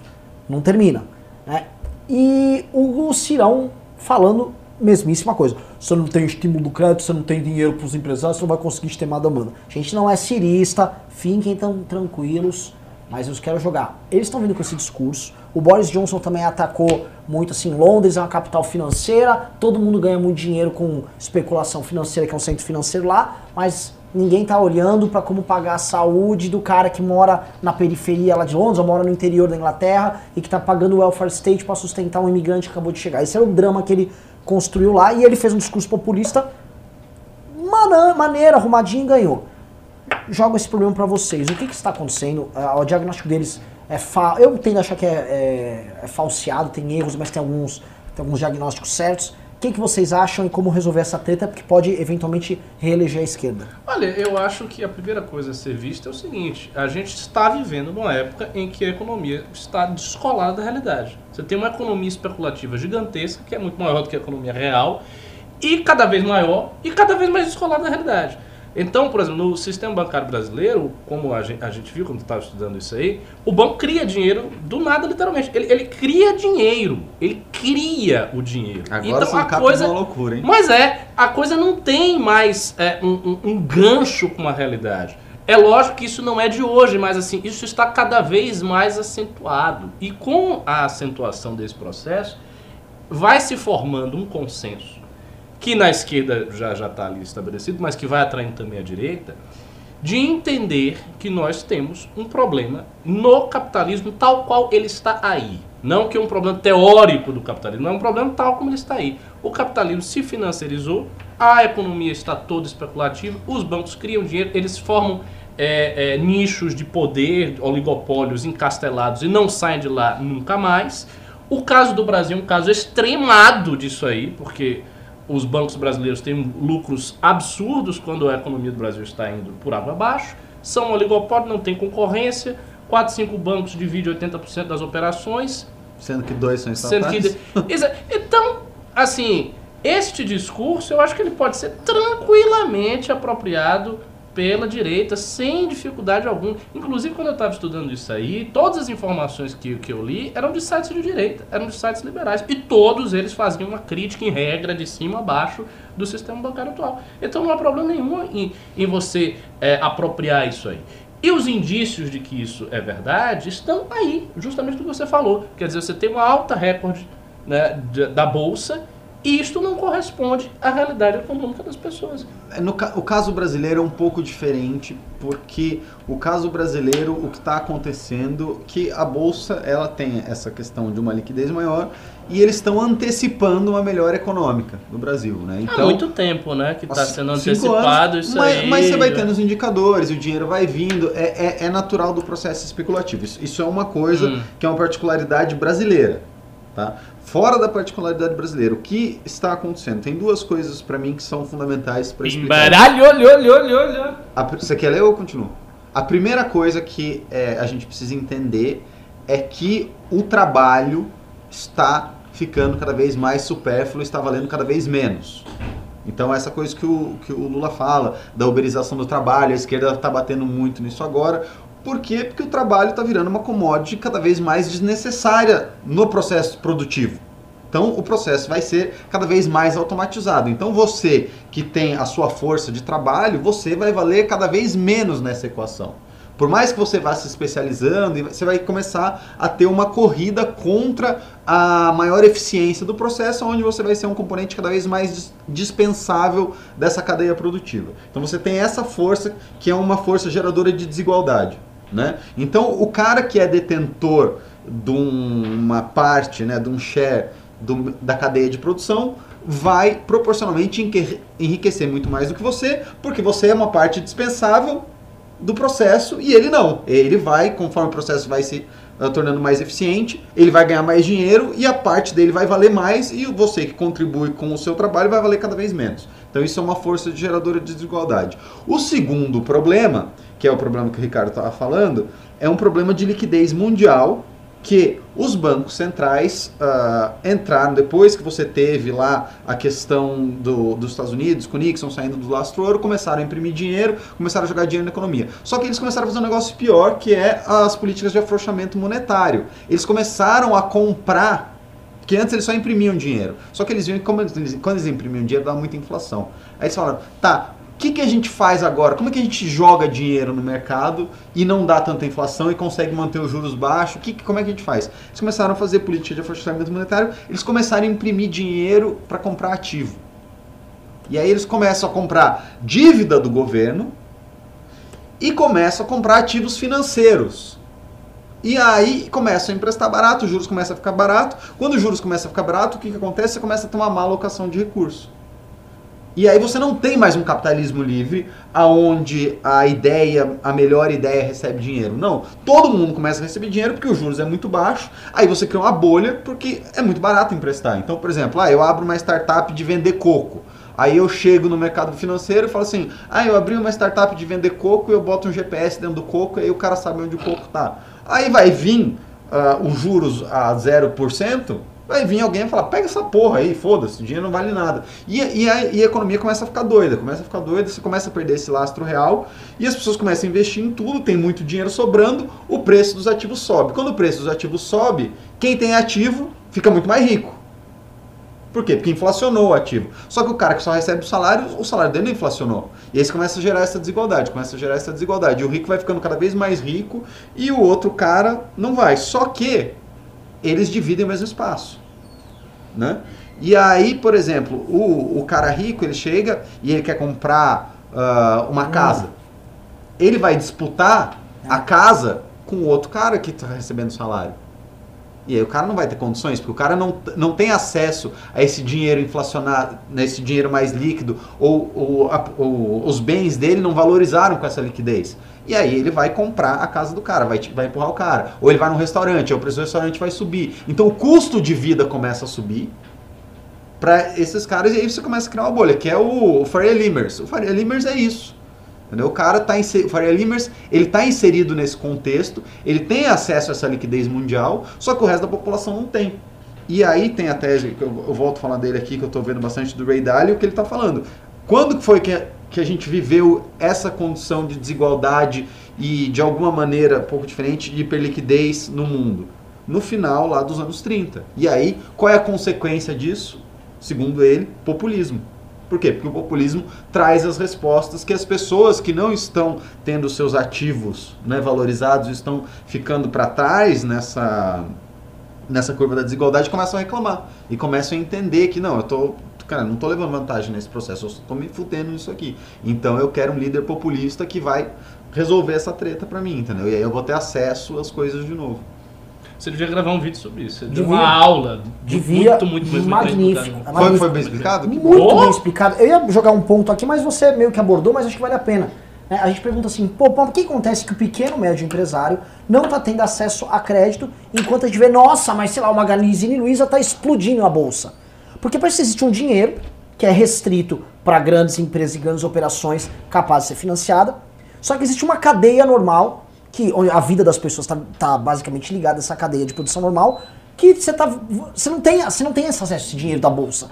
não termina. Né? E o, o Cirão falando mesmíssima coisa. Você não tem estímulo do crédito, você não tem dinheiro para os empresários, você não vai conseguir estimar a demanda. A gente não é cirista, fiquem tão tranquilos, mas eu quero jogar. Eles estão vindo com esse discurso. O Boris Johnson também atacou muito assim, Londres é uma capital financeira, todo mundo ganha muito dinheiro com especulação financeira, que é um centro financeiro lá, mas ninguém está olhando para como pagar a saúde do cara que mora na periferia lá de Londres, ou mora no interior da Inglaterra e que está pagando o welfare state para sustentar um imigrante que acabou de chegar. Esse era o drama que ele construiu lá e ele fez um discurso populista maneira, arrumadinho e ganhou. Jogo esse problema para vocês. O que, que está acontecendo? Uh, o diagnóstico deles é fa... Eu tendo a achar que é, é, é, falseado, tem erros, mas tem alguns, tem alguns diagnósticos certos. O que, que vocês acham e como resolver essa treta, porque pode eventualmente reeleger a esquerda? Olha, eu acho que a primeira coisa a ser vista é o seguinte: a gente está vivendo numa época em que a economia está descolada da realidade. Você tem uma economia especulativa gigantesca, que é muito maior do que a economia real, e cada vez maior, e cada vez mais descolada da realidade. Então, por exemplo, no sistema bancário brasileiro, como a gente, a gente viu quando estava estudando isso aí, o banco cria dinheiro do nada, literalmente. Ele, ele cria dinheiro. Ele cria o dinheiro. Agora então, a coisa é uma loucura, hein? Mas é, a coisa não tem mais é, um, um, um gancho com a realidade. É lógico que isso não é de hoje, mas assim, isso está cada vez mais acentuado. E com a acentuação desse processo, vai se formando um consenso que na esquerda já está ali estabelecido, mas que vai atraindo também a direita, de entender que nós temos um problema no capitalismo tal qual ele está aí. Não que é um problema teórico do capitalismo, é um problema tal como ele está aí. O capitalismo se financiarizou, a economia está toda especulativa, os bancos criam dinheiro, eles formam é, é, nichos de poder, oligopólios encastelados e não saem de lá nunca mais. O caso do Brasil é um caso extremado disso aí, porque os bancos brasileiros têm lucros absurdos quando a economia do Brasil está indo por água abaixo. São oligopólio, não tem concorrência. 4, 5 bancos dividem 80% das operações. Sendo que dois são estatais. Que... Então, assim, este discurso eu acho que ele pode ser tranquilamente apropriado pela direita sem dificuldade alguma. Inclusive, quando eu estava estudando isso aí, todas as informações que, que eu li eram de sites de direita, eram de sites liberais. E todos eles faziam uma crítica em regra de cima a baixo do sistema bancário atual. Então não há problema nenhum em, em você é, apropriar isso aí. E os indícios de que isso é verdade estão aí, justamente o que você falou. Quer dizer, você tem uma alta recorde né, da Bolsa e isto não corresponde à realidade econômica das pessoas. É, no, o caso brasileiro é um pouco diferente, porque o caso brasileiro, o que está acontecendo, que a bolsa ela tem essa questão de uma liquidez maior e eles estão antecipando uma melhora econômica do Brasil, né? Então, Há muito tempo, né, que está sendo antecipado anos, isso mas, aí. Mas você vai tendo os indicadores, o dinheiro vai vindo, é, é, é natural do processo especulativo. Isso, isso é uma coisa hum. que é uma particularidade brasileira, tá? Fora da particularidade brasileira, o que está acontecendo? Tem duas coisas para mim que são fundamentais para explicar. Embaralho, olha, olha, olha, olha. A, você quer ler ou eu continuo? A primeira coisa que é, a gente precisa entender é que o trabalho está ficando cada vez mais supérfluo, está valendo cada vez menos. Então essa coisa que o, que o Lula fala, da uberização do trabalho, a esquerda está batendo muito nisso agora. Por quê? Porque o trabalho está virando uma commodity cada vez mais desnecessária no processo produtivo. Então o processo vai ser cada vez mais automatizado. Então você que tem a sua força de trabalho, você vai valer cada vez menos nessa equação. Por mais que você vá se especializando, você vai começar a ter uma corrida contra a maior eficiência do processo, onde você vai ser um componente cada vez mais dispensável dessa cadeia produtiva. Então você tem essa força que é uma força geradora de desigualdade. Né? Então, o cara que é detentor de uma parte, né, de um share do- da cadeia de produção, vai proporcionalmente enriquecer muito mais do que você, porque você é uma parte dispensável do processo e ele não. Ele vai, conforme o processo vai se ah, tornando mais eficiente, ele vai ganhar mais dinheiro e a parte dele vai valer mais e você que contribui com o seu trabalho vai valer cada vez menos. Então isso é uma força geradora de desigualdade. O segundo problema, que é o problema que o Ricardo estava falando, é um problema de liquidez mundial que os bancos centrais ah, entraram depois que você teve lá a questão do- dos Estados Unidos, com Nixon saindo do lastro ouro, começaram a imprimir dinheiro, começaram a jogar dinheiro na economia. Só que eles começaram a fazer um negócio pior, que é as políticas de afrouxamento monetário. Eles começaram a comprar porque antes eles só imprimiam dinheiro. Só que eles viam que eles- quando eles imprimiam dinheiro dava muita inflação. Aí eles falaram, tá, que, que a gente faz agora? Como é que a gente joga dinheiro no mercado e não dá tanta inflação e consegue manter os juros baixos? Que, como é que a gente faz? Eles começaram a fazer política de afrouxamento monetário, eles começaram a imprimir dinheiro para comprar ativo. E aí eles começam a comprar dívida do governo e começam a comprar ativos financeiros. E aí começam a emprestar barato, os juros começam a ficar barato. Quando os juros começam a ficar barato, o que, que acontece? Você começa a ter uma má alocação de recursos. E aí você não tem mais um capitalismo livre, aonde a ideia, a melhor ideia recebe dinheiro. Não, todo mundo começa a receber dinheiro porque os juros é muito baixo. Aí você cria uma bolha porque é muito barato emprestar. Então, por exemplo, ah, eu abro uma startup de vender coco. Aí eu chego no mercado financeiro e falo assim: "Ah, eu abri uma startup de vender coco, eu boto um GPS dentro do coco, aí o cara sabe onde o coco tá". Aí vai vir ah, os juros a 0%, vai vir alguém e falar, pega essa porra aí, foda-se, o dinheiro não vale nada. E, e, a, e a economia começa a ficar doida, começa a ficar doida, você começa a perder esse lastro real, e as pessoas começam a investir em tudo, tem muito dinheiro sobrando, o preço dos ativos sobe. Quando o preço dos ativos sobe, quem tem ativo fica muito mais rico. Por quê? Porque inflacionou o ativo. Só que o cara que só recebe o salário, o salário dele não inflacionou. E aí você começa a gerar essa desigualdade, começa a gerar essa desigualdade. E o rico vai ficando cada vez mais rico e o outro cara não vai. Só que eles dividem o mesmo espaço. Né? E aí, por exemplo, o, o cara rico, ele chega e ele quer comprar ah, uma casa. Ele vai disputar a casa com o outro cara que está recebendo salário. E aí o cara não vai ter condições, porque o cara não, não tem acesso a esse dinheiro inflacionado, nesse dinheiro mais líquido, ou, ou, a- ou os bens dele não valorizaram com essa liquidez. E aí ele vai comprar a casa do cara, vai, vai empurrar o cara. Ou ele vai num restaurante, aí o preço do restaurante vai subir. Então o custo de vida começa a subir para esses caras, e aí você começa a criar uma bolha, que é o, o Faria Limers. O Faria Limers é isso. Entendeu? O cara tá inserido, o Faria Limers, ele tá inserido nesse contexto, ele tem acesso a essa liquidez mundial, só que o resto da população não tem. E aí tem a tese, que eu, eu volto a falar dele aqui, que eu tô vendo bastante do Ray Dalio, que ele tá falando. Quando foi que, que a gente viveu essa condição de desigualdade e, de alguma maneira, um pouco diferente, de hiperliquidez no mundo? No final lá dos anos 30. E aí, qual é a consequência disso? Segundo ele, populismo. Por quê? Porque o populismo traz as respostas que as pessoas que não estão tendo seus ativos né, valorizados, estão ficando para trás nessa, nessa curva da desigualdade, começam a reclamar. E começam a entender que não, eu tô. Cara, não tô levando vantagem nesse processo, eu tô me fudendo nisso aqui. Então eu quero um líder populista que vai resolver essa treta para mim, entendeu? E aí eu vou ter acesso às coisas de novo. Você devia gravar um vídeo sobre isso. Você deu Devia. uma aula Devia. muito, muito, muito magnífico. Foi, foi bem explicado? Muito Oh! bem explicado. Eu ia jogar um ponto aqui, mas você meio que abordou, mas acho que vale a pena. né? a gente pergunta assim, pô, por que acontece que o pequeno médio empresário não está tendo acesso a crédito, enquanto a gente vê, nossa, mas sei lá, uma Magazine Luiza está explodindo a bolsa. Porque parece que existe um dinheiro que é restrito para grandes empresas e grandes operações capazes de ser financiada, só que existe uma cadeia normal, que a vida das pessoas está basicamente ligada a essa cadeia de produção normal, que você tá, você não tem, você não tem esse acesso a esse dinheiro da bolsa.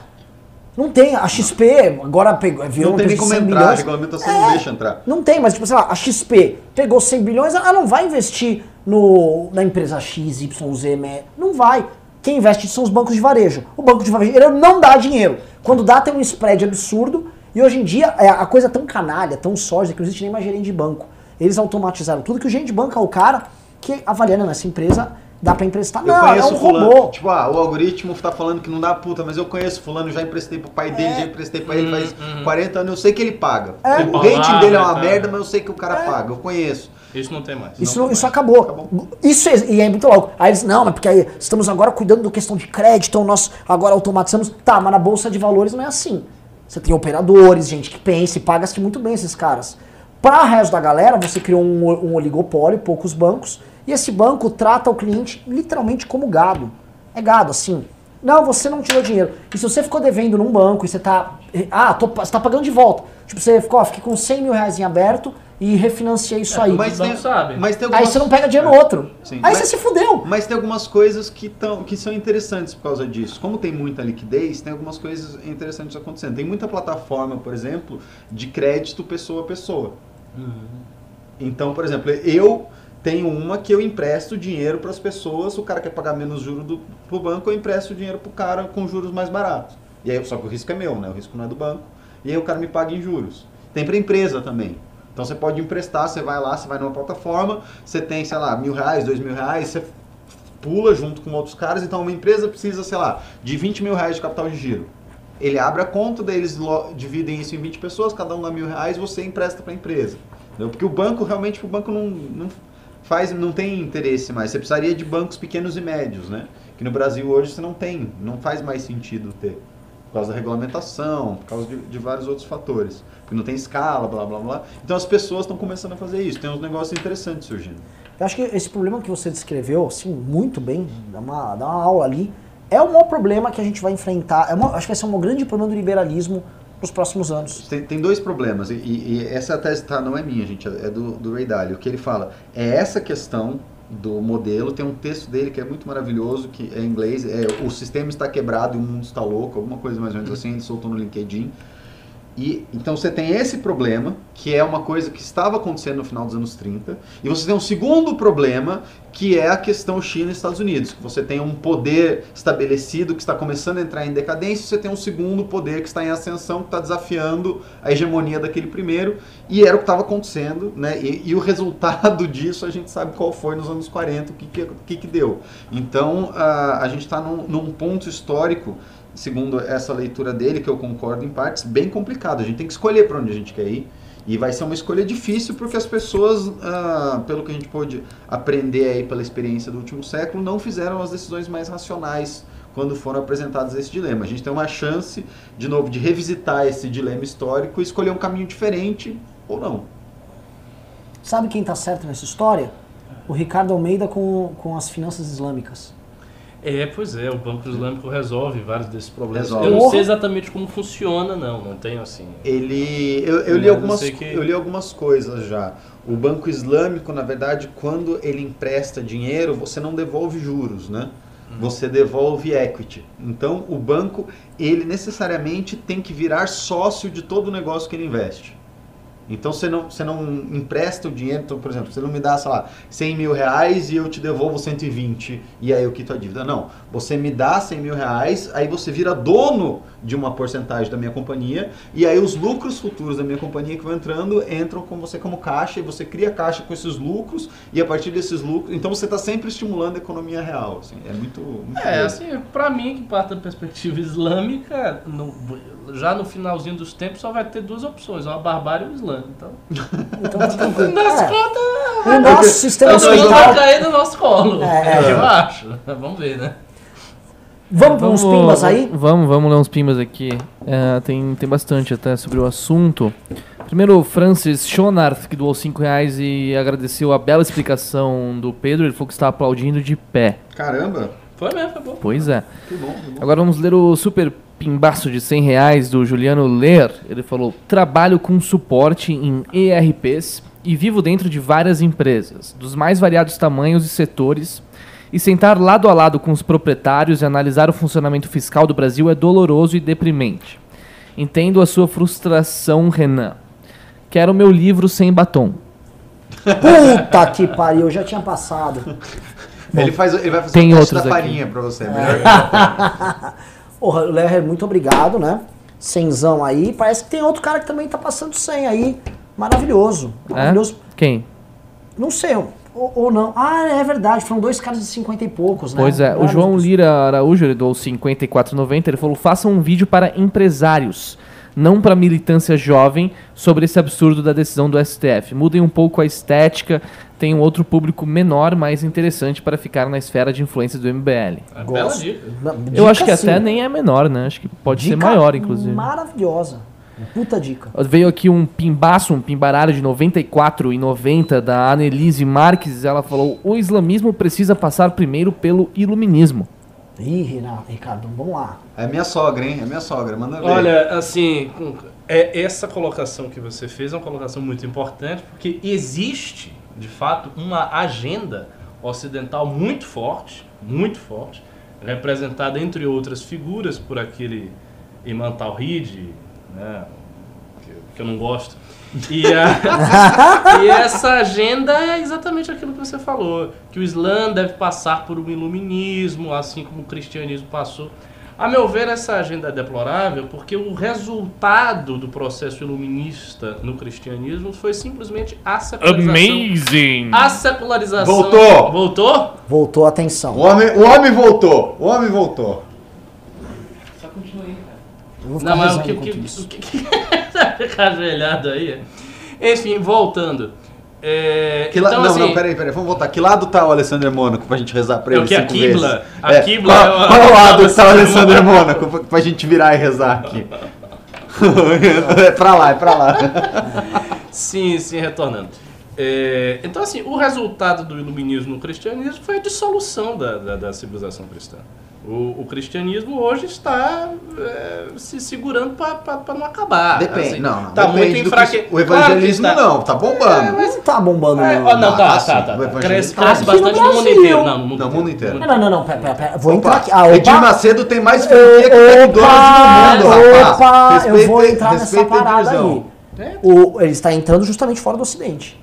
Não tem. A XP agora pegou, virou Não tem nem como 100 entrar, a regulamentação não deixa entrar. Não tem, mas tipo, sei lá, a XP pegou 100 bilhões, ela não vai investir no, na empresa X, Y, Z, não vai. Quem investe são os bancos de varejo. O banco de varejo não dá dinheiro. Quando dá, tem um spread absurdo. E hoje em dia, é a coisa tão canalha, tão sórdida, que não existe nem mais gerente de banco. Eles automatizaram tudo, que o gerente de banco é o cara que avalia, não, essa empresa Dá pra emprestar? Eu não, é um fulano. robô. Tipo, ah, o algoritmo tá falando que não dá puta, mas eu conheço fulano, já emprestei pro pai dele, É. já emprestei pra ele faz Uhum. 40 anos, eu sei que ele paga. É. O rating dele é uma Tá. merda, mas eu sei que o cara É. paga, eu conheço. Isso não tem mais. Isso, Não, isso mas- acabou. acabou. Isso é, e é muito louco. Aí eles, não, mas porque aí estamos agora cuidando da questão de crédito, então nós agora automatizamos. Tá, mas na bolsa de valores não é assim. Você tem operadores, gente que pensa e paga-se muito bem esses caras. Para o resto da galera, você criou um, um oligopólio, poucos bancos, e esse banco trata o cliente literalmente como gado. É gado, assim. Não, você não tirou dinheiro. E se você ficou devendo num banco e você tá. Ah, tô, você tá pagando de volta. Tipo, você ficou, ó, fiquei com 100 mil reais em aberto e refinanciei isso aí. Mas não tem, sabe. mas tem Aí algumas... você não pega dinheiro no outro. Sim, Aí mas- você se fudeu. Mas tem algumas coisas que, tão, que são interessantes por causa disso. Como tem muita liquidez, tem algumas coisas interessantes acontecendo. Tem muita plataforma, por exemplo, de crédito pessoa a pessoa. Então, por exemplo, eu tenho uma que eu empresto dinheiro para as pessoas, o cara quer pagar menos juros do, pro banco, eu empresto dinheiro pro cara com juros mais baratos. E aí, só que o risco é meu, né? O risco não é do banco. E aí o cara me paga em juros. Tem para empresa também. Então você pode emprestar, você vai lá, você vai numa plataforma, você tem, sei lá, mil reais, dois mil reais, você pula junto com outros caras. Então uma empresa precisa, sei lá, de 20 mil reais de capital de giro. Ele abre a conta, daí eles dividem isso em 20 pessoas, cada um dá mil reais, você empresta para a empresa. Entendeu? Porque o banco, realmente, o banco não, não faz, não tem interesse mais. Você precisaria de bancos pequenos e médios, né? Que no Brasil hoje você não tem, não faz mais sentido ter. Por causa da regulamentação, por causa de, de vários outros fatores. Porque não tem escala, blá blá blá. Então as pessoas estão começando a fazer isso. Tem uns negócios interessantes surgindo. Eu acho que esse problema que você descreveu, assim, muito bem, dá uma, dá uma aula ali, é o maior problema que a gente vai enfrentar. É uma- acho que vai ser um grande problema do liberalismo nos próximos anos. Tem, tem dois problemas, e, e- essa tese tá, não é minha, gente, é do, do Ray Dalio. O que ele fala é essa questão do modelo, tem um texto dele que é muito maravilhoso, que é em inglês, é o sistema está quebrado e o mundo está louco, alguma coisa mais ou menos assim, ele soltou no LinkedIn. E então você tem esse problema, que é uma coisa que estava acontecendo no final dos anos 30, e você tem um segundo problema, que é a questão China e Estados Unidos, que você tem um poder estabelecido que está começando a entrar em decadência, e você tem um segundo poder que está em ascensão, que está desafiando a hegemonia daquele primeiro, e era o que estava acontecendo, né? E, e o resultado disso a gente sabe qual foi nos anos 40, o que, que, que, que deu. Então a, a gente está num, num ponto histórico segundo essa leitura dele, que eu concordo em partes, bem complicado. A gente tem que escolher para onde a gente quer ir. E vai ser uma escolha difícil porque as pessoas, ah, pelo que a gente pôde aprender aí pela experiência do último século, não fizeram as decisões mais racionais quando foram apresentados esse dilema. A gente tem uma chance, de novo, de revisitar esse dilema histórico e escolher um caminho diferente ou não. Sabe quem tá certo nessa história? O Ricardo Almeida com, com as finanças islâmicas. É, pois é, o Banco Islâmico resolve vários desses problemas. Resolve. Eu não sei exatamente como funciona, não. Não tenho assim. Ele, eu, eu li Mas eu algumas, sei que- eu li algumas coisas já. O Banco Islâmico, na verdade, quando ele empresta dinheiro, você não devolve juros, né? Você devolve equity. Então, o banco, ele necessariamente tem que virar sócio de todo o negócio que ele investe. Então, você não, você não empresta o dinheiro, então, por exemplo, você não me dá, sei lá, 100 mil reais e eu te devolvo 120 e aí eu quito a dívida. Não, você me dá 100 mil reais, aí você vira dono de uma porcentagem da minha companhia e aí os lucros futuros da minha companhia que vão entrando, entram com você como caixa e você cria caixa com esses lucros e a partir desses lucros, então você está sempre estimulando a economia real. assim, é muito... muito É, assim, pra mim, que parte da perspectiva islâmica, no- já no finalzinho dos tempos só vai ter duas opções, uma barbárie e um Então, Então tá tranquilo. nas É, contas, o nosso sistema vai cair no nosso colo. É. Eu acho. Vamos ver, né? Vamos para uns pimbas aí? Vamos, vamos ler uns pimbas aqui. É, tem, tem bastante até sobre o assunto. Primeiro, o Francis Schonarth, que doou 5 reais e agradeceu a bela explicação do Pedro. Ele falou que está aplaudindo de pé. Caramba, Foi mesmo, foi bom. Pois é. que bom, que bom. Agora vamos ler o super pimbaço de 100 reais do Juliano Ler. Ele falou: Trabalho com suporte em ERPs e vivo dentro de várias empresas, dos mais variados tamanhos e setores. E sentar lado a lado com os proprietários e analisar o funcionamento fiscal do Brasil é doloroso e deprimente. Entendo a sua frustração, Renan. Quero meu livro sem batom. Puta que pariu, eu já tinha passado. Ele, faz, ele vai fazer tem um teste da aqui. farinha pra você. Melhor. Ô, Lerrer, muito obrigado, né? Cenzão aí. Parece que tem outro cara que também tá passando 100 aí. Maravilhoso. É? Maravilhoso. Quem? Não sei, Ou, ou não. Ah, é verdade. Foram dois caras de 50 e poucos, né? Pois é, o João Lira Araújo, ele doou 54,90, ele falou, faça um vídeo para empresários, não para militância jovem, sobre esse absurdo da decisão do STF. Mudem um pouco a estética, tem um outro público menor, mais interessante para ficar na esfera de influência do MBL. É bela dica. Eu dica acho que sim. até nem é menor, né? Acho que pode ser maior, inclusive. Maravilhosa. Puta dica. Veio aqui um pimbaço, um pimbaralho de 94 e 90 da Annelise Marques. Ela falou: o islamismo precisa passar primeiro pelo iluminismo. Ih, Renato, Ricardo, vamos lá. É minha sogra, hein? É minha sogra. Manda ver. Olha, assim, é, essa colocação que você fez é uma colocação muito importante, porque existe, de fato, uma agenda ocidental muito forte, muito forte, representada, entre outras figuras, por aquele Iman Tawhid, né, que eu não gosto. E, a- e essa agenda é exatamente aquilo que você falou, que o Islã deve passar por um iluminismo, assim como o cristianismo passou. A meu ver, essa agenda é deplorável porque o resultado do processo iluminista no cristianismo foi simplesmente a secularização. Amazing! A secularização. Voltou! Voltou? Voltou a O atenção. homem, o homem voltou. O homem voltou. Só continua aí, cara. Eu vou ficar Não, mas o que, que, isso. o que, que tá ficar ajoelhado aí? Enfim, voltando. É, Que la- então, não, assim, não, peraí, peraí. Vamos voltar. Que lado tá o Alessandro Mônaco pra gente rezar pra É ele? que? A cinco Qibla? vezes? A É, Qibla Qual, é qual o lado que tá o Alessandro Alessandro Mônaco pra, pra gente virar e rezar aqui? é pra lá, é pra lá. Sim, sim, retornando. É, então, assim, o resultado do iluminismo no cristianismo foi a dissolução da, da, da civilização cristã. O, o cristianismo hoje está é, se segurando para não acabar. Depende, assim. não. Tá depende muito do enfraque... que- O evangelismo Claro está- não, tá bombando. Não tá bombando, É, não. ó, não, tá, Ah, sim, tá, o tá. evangelismo Cresce, tá cresce aqui no bastante no mundo inteiro. Não, no mundo, No mundo inteiro. Não, não, não, não, pera, pera, pera. Vou Opa, entrar aqui. Ah, Edir Macedo tem mais franquia que McDonald's no mundo, opa, rapaz. eu vou Respeita- entrar nessa respeita parada aí. É. O, ele está entrando justamente fora do Ocidente.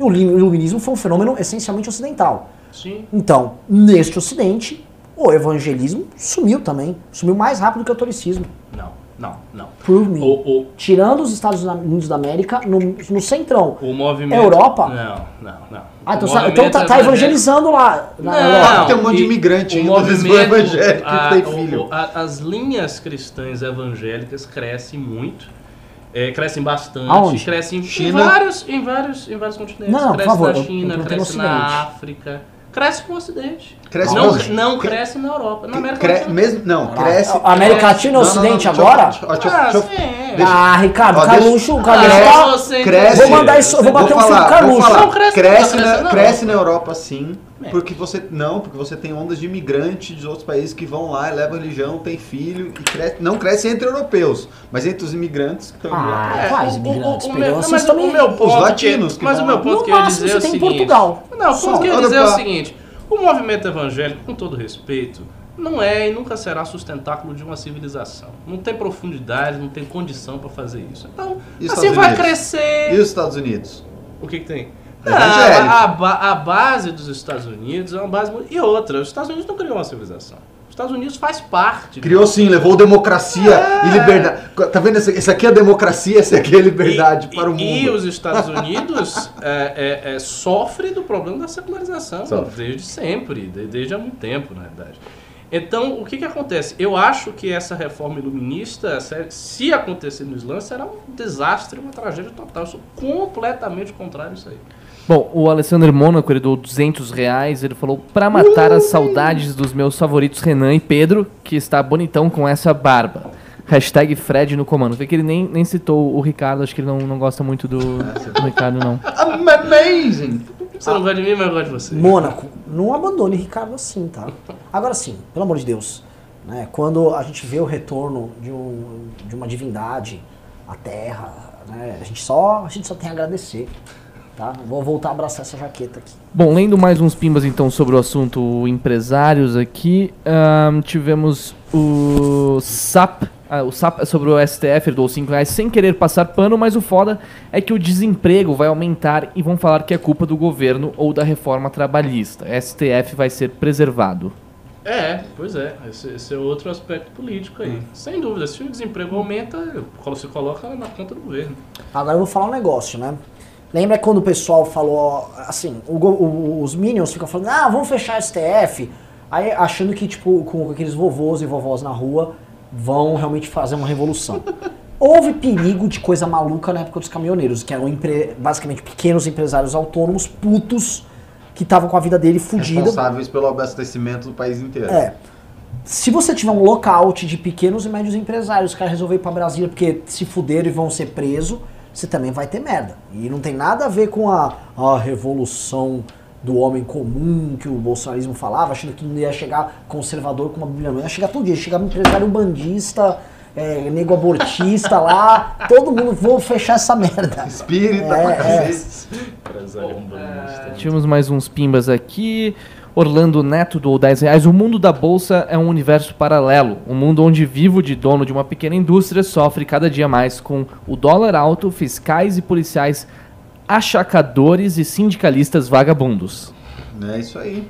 E o iluminismo foi um fenômeno essencialmente ocidental. Sim. Então, neste Ocidente, o evangelismo sumiu também. Sumiu mais rápido que o catolicismo. Não, não, não. Prove me. O, o, Tirando os Estados Unidos da América, no, no centrão. o movimento... Europa? Não, não, não. Ah, então, tá- então tá, tá evangélico- evangelizando lá na Não, Europa. Tem um monte de imigrante o ainda movimento, evangélico que a- tem o- filho. o- a- as linhas cristãs evangélicas crescem muito, é, crescem bastante, Aonde? crescem em China? vários, em vários, em vários continentes. Não, cresce favor, na eu- eu China, cresce na. África, cresce no Ocidente. Cresce não, onde? não Cre- cresce na Europa, na América Cre- Latina. mesmo, não, cresce. a América cresce. Latina e Não, não, não, Ocidente eu- agora? deixa deixa Ah, deixa deixa- Ah, Ricardo, Ó, Carluxo, o Ah, Carluxo cresce- tá... você- cresce- Vou mandar isso, vou bater um falar, com o vou Carluxo. falar. Não cresce, cresce, não na, cresce, não. cresce na Europa sim, É. porque você não, porque você tem ondas de imigrantes de outros países que vão lá, levam religião, tem filho e cresce, não cresce entre europeus, mas entre os imigrantes que estão. Ah, quais imigrantes? o, o, Pegou, meu, não, vocês mas também- o meu ponto latinos que, que mas vão o meu ponto que eu ia dizer é o você tem seguinte, Portugal. Não, o ponto que eu ia dizer é o seguinte: o movimento evangélico, com todo respeito, não é e nunca será sustentáculo de uma civilização. Não tem profundidade, não tem condição para fazer isso. Então, E assim Estados vai Unidos? crescer. E os Estados Unidos? O que, que tem? É evangélico. a, a a base dos Estados Unidos é uma base. E outra, os Estados Unidos não criou uma civilização. Os Estados Unidos faz parte. Criou sim, levou democracia e liberdade. Tá vendo? Esse, aqui é democracia, esse aqui é liberdade E- para o mundo. E os Estados Unidos é, é, é, sofre do problema da secularização Sofre. desde sempre, de- desde há muito tempo, na verdade. Então, o que, que acontece? Eu acho que essa reforma iluminista, se acontecer no Islã, será um desastre, uma tragédia total. Eu sou completamente contrário a isso aí. Bom, o Alessandro Mônaco, ele doou 200 reais, ele falou, pra matar as saudades dos meus favoritos Renan e Pedro, que está bonitão com essa barba. Hashtag Fred no comando. Vê que ele nem, nem citou o Ricardo, acho que ele não, não gosta muito do, do Ricardo, não. Amazing! Você não gosta de mim, mas eu gosto de você. Mônaco, não abandone Ricardo assim, tá? Agora sim, pelo amor de Deus, né? Quando a gente vê o retorno de, um, de uma divindade à Terra, né? A gente só a gente só tem a agradecer, tá? Vou voltar a abraçar essa jaqueta aqui. Bom, lendo mais uns pimbas então sobre o assunto empresários aqui, ahn, tivemos o SAP, ah, o SAP é sobre o STF, ele doou 5 reais sem querer passar pano, mas o foda é que o desemprego vai aumentar e vão falar que é culpa do governo ou da reforma trabalhista. STF vai ser preservado. É, pois é. Esse, esse é outro aspecto político aí. Sem dúvida, se o desemprego aumenta, você coloca na conta do governo. Agora eu vou falar um negócio, né? Lembra quando o pessoal falou, assim, o o- os Minions ficam falando, ah, vamos fechar a STF, aí achando que, tipo, com aqueles vovôs e vovós na rua, vão realmente fazer uma revolução. Houve perigo de coisa maluca na época dos caminhoneiros, que eram empre- basicamente pequenos empresários autônomos, putos, que estavam com a vida dele fudida. Responsáveis pelo abastecimento do país inteiro. É. Se você tiver um lockout de pequenos e médios empresários, os caras resolverem ir pra Brasília porque se fuderam e vão ser presos, você também vai ter merda. E não tem nada a ver com a, a revolução do homem comum que o bolsonarismo falava, achando que não ia chegar conservador com uma bíblia, não ia chegar todo dia, ia chegar um empresário bandista, é, nego abortista lá, todo mundo, vou fechar essa merda. Espírita, É, pra é. Tivemos mais uns pimbas aqui. Orlando Neto doou 10 reais. O mundo da bolsa é um universo paralelo. Um mundo onde vivo de dono de uma pequena indústria sofre cada dia mais com o dólar alto, fiscais e policiais achacadores e sindicalistas vagabundos. É isso aí.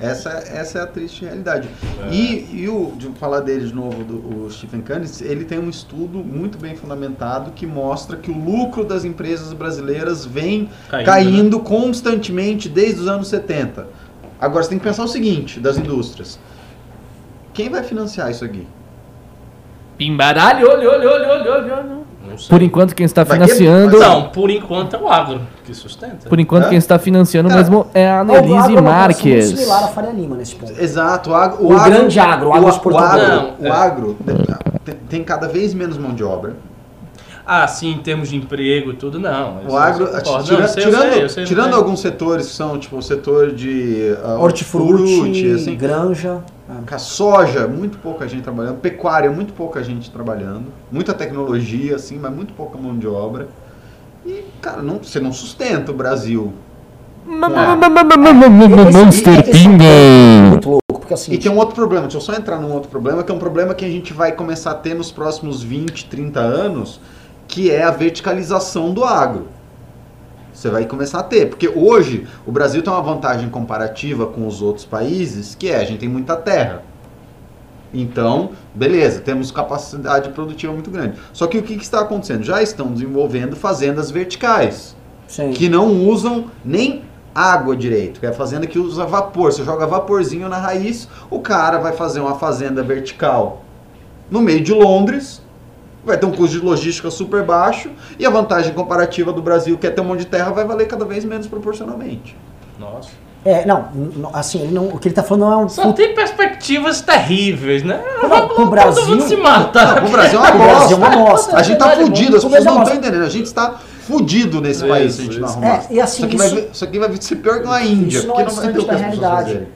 Essa, essa é a triste realidade. E, e o, de falar dele de novo, do, o Stephen Cannes, ele tem um estudo muito bem fundamentado que mostra que o lucro das empresas brasileiras vem Caindo, caindo, constantemente desde os anos 70. Agora você tem que pensar o seguinte, das indústrias. Quem vai financiar isso aqui? Pimbaralho, olho, olho, olho, olho, olho. Por enquanto quem está Vai financiando, que- Não, por enquanto é o agro que sustenta. por enquanto Hã? quem está financiando Cara, mesmo é a O agro Annelise é Marques. similar à Faria Lima nesse ponto. Exato, o, agro, O grande agro, o agro o, exportador. agro, Não, o é. agro tem, tem cada vez menos mão de obra. Ah, sim, em termos de emprego e tudo, não. O agro, tira- Não, sei, tirando, sei, sei, alguns setores que são tipo o setor de uh, Hortifruti, assim, granja. Cara, soja, muito pouca gente trabalhando. Pecuária, muito pouca gente trabalhando. Muita tecnologia, assim, mas muito pouca mão de obra. E, cara, não, você não sustenta o Brasil. Monster é Pinga. Muito louco, porque assim. E tem um outro problema, deixa eu só entrar num outro problema, que é um problema que a gente vai começar a ter nos próximos 20, 30 anos, que é a verticalização do agro. Você vai começar a ter, porque hoje o Brasil tem uma vantagem comparativa com os outros países, que é a gente tem muita terra. Então, beleza, temos capacidade produtiva muito grande. Só que o que, que está acontecendo? Já estão desenvolvendo fazendas verticais Sim. que não usam nem água direito, que é a fazenda que usa vapor. Você joga vaporzinho na raiz, o cara vai fazer uma fazenda vertical no meio de Londres, vai ter um custo de logística super baixo e a vantagem comparativa do Brasil, que é ter um monte de terra, vai valer cada vez menos proporcionalmente. Nossa. É, não, assim, ele não, o que ele tá falando não é um. Só tem perspectivas terríveis, né? Pro- pro Brasil- Todo mundo se matar. o Brasil é uma O Brasil é uma bosta. bosta. A gente tá Verdade, fudido, as o pessoas é não estão bosta. entendendo. A gente está fudido nesse Isso, país se a gente não arrumar. É, e assim, isso, aqui vai, isso- vir- isso aqui vai ser pior que uma Índia, isso não porque é não vai ter o da realidade. fazerem.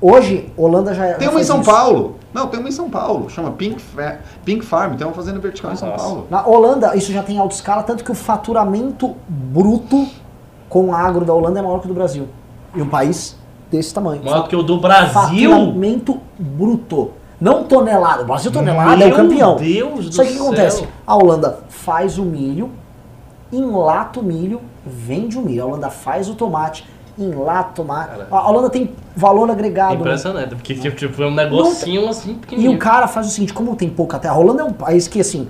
Hoje, Holanda já Tem já uma em São isso. Paulo. Não, tem uma em São Paulo. Chama Pink, Fa- Pink Farm. Tem uma fazenda vertical em São Nossa. Paulo. Na Holanda, isso já tem alta escala, tanto que o faturamento bruto com agro da Holanda é maior que o do Brasil. E um país desse tamanho. Maior do que o do Brasil. Faturamento bruto. Não tonelada. O Brasil tonelada é Meu o campeão. Deus do Só que o que acontece? A Holanda faz o milho, enlata o milho, vende o milho. A Holanda faz o tomate, enlata o tomate. A Holanda tem valor agregado. né? Impressionante, porque tipo, tipo, é um negocinho assim E pequenininho. o cara faz o seguinte, como tem pouca terra, a Holanda é um país que assim,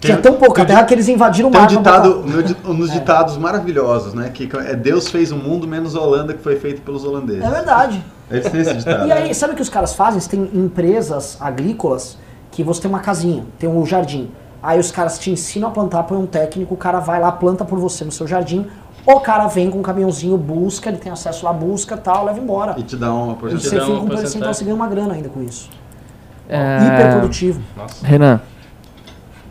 Tem- tinha tão pouca tem- terra que eles invadiram o Tem um mar. pra ditado, di- nos ditados maravilhosos, né? Que é Deus fez o mundo menos a Holanda que foi feito pelos holandeses. É verdade. Eles têm esse ditado. E aí, sabe o que os caras fazem? Eles têm empresas agrícolas que você tem uma casinha, tem um jardim. Aí os caras te ensinam a plantar, põe um técnico, o cara vai lá, planta por você no seu jardim. O cara vem com um caminhãozinho, busca, ele tem acesso lá, busca tal, leva embora. E te dá uma E porcentagem. você dá fica com um percentual, você ganha uma grana ainda com isso. É, Hiperprodutivo. Nossa. Renan,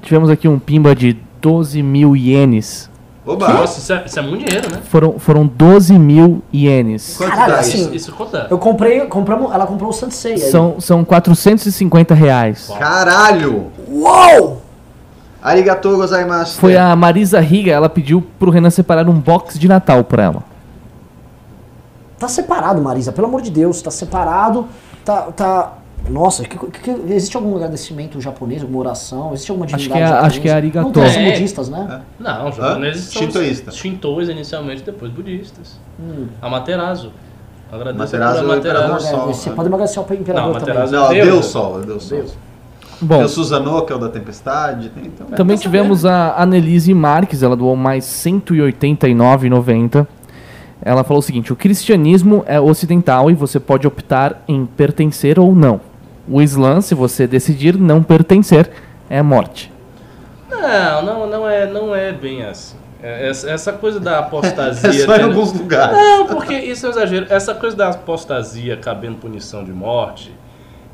tivemos aqui um pimba de 12 mil ienes. Oba! Nossa, isso é, isso é muito dinheiro, né? Foram, foram 12 mil ienes. Quanto Caralho, dá assim, isso? Isso conta. Eu comprei, compramos, ela comprou o Sansei aí. São, são 450 reais. Caralho! Uou! Arigatou gozaimasu. Foi a Marisa Riga, ela pediu pro Renan separar um box de Natal pra ela. Tá separado, Marisa, pelo amor de Deus, tá separado, tá... tá... Nossa, que- que- que- existe algum agradecimento japonês, alguma oração? Existe alguma Acho divindade que é- japonesa? acho que é arigato. Não são É. budistas, né? Não, os japoneses são Shintoísta. os shintois inicialmente, depois budistas. Hum. Amaterasu. Agradeço Amaterasu por é o imperador. Sol, Você pode emagrecer o imperador Não, também. Não, Deus. Deus Sol, Deus Sol. Bom. Tem o Suzano, que é o da Tempestade. Tem, então, Também tivemos a Annelise Marques, ela doou mais 189,90. Ela falou o seguinte: o cristianismo é ocidental e você pode optar em pertencer ou não. O Islã, se você decidir não pertencer, é morte. Não, não, não é, não é bem assim. É, Essa, coisa da apostasia. É só em alguns lugares. Não, porque isso é um exagero. Essa coisa da apostasia cabendo punição de morte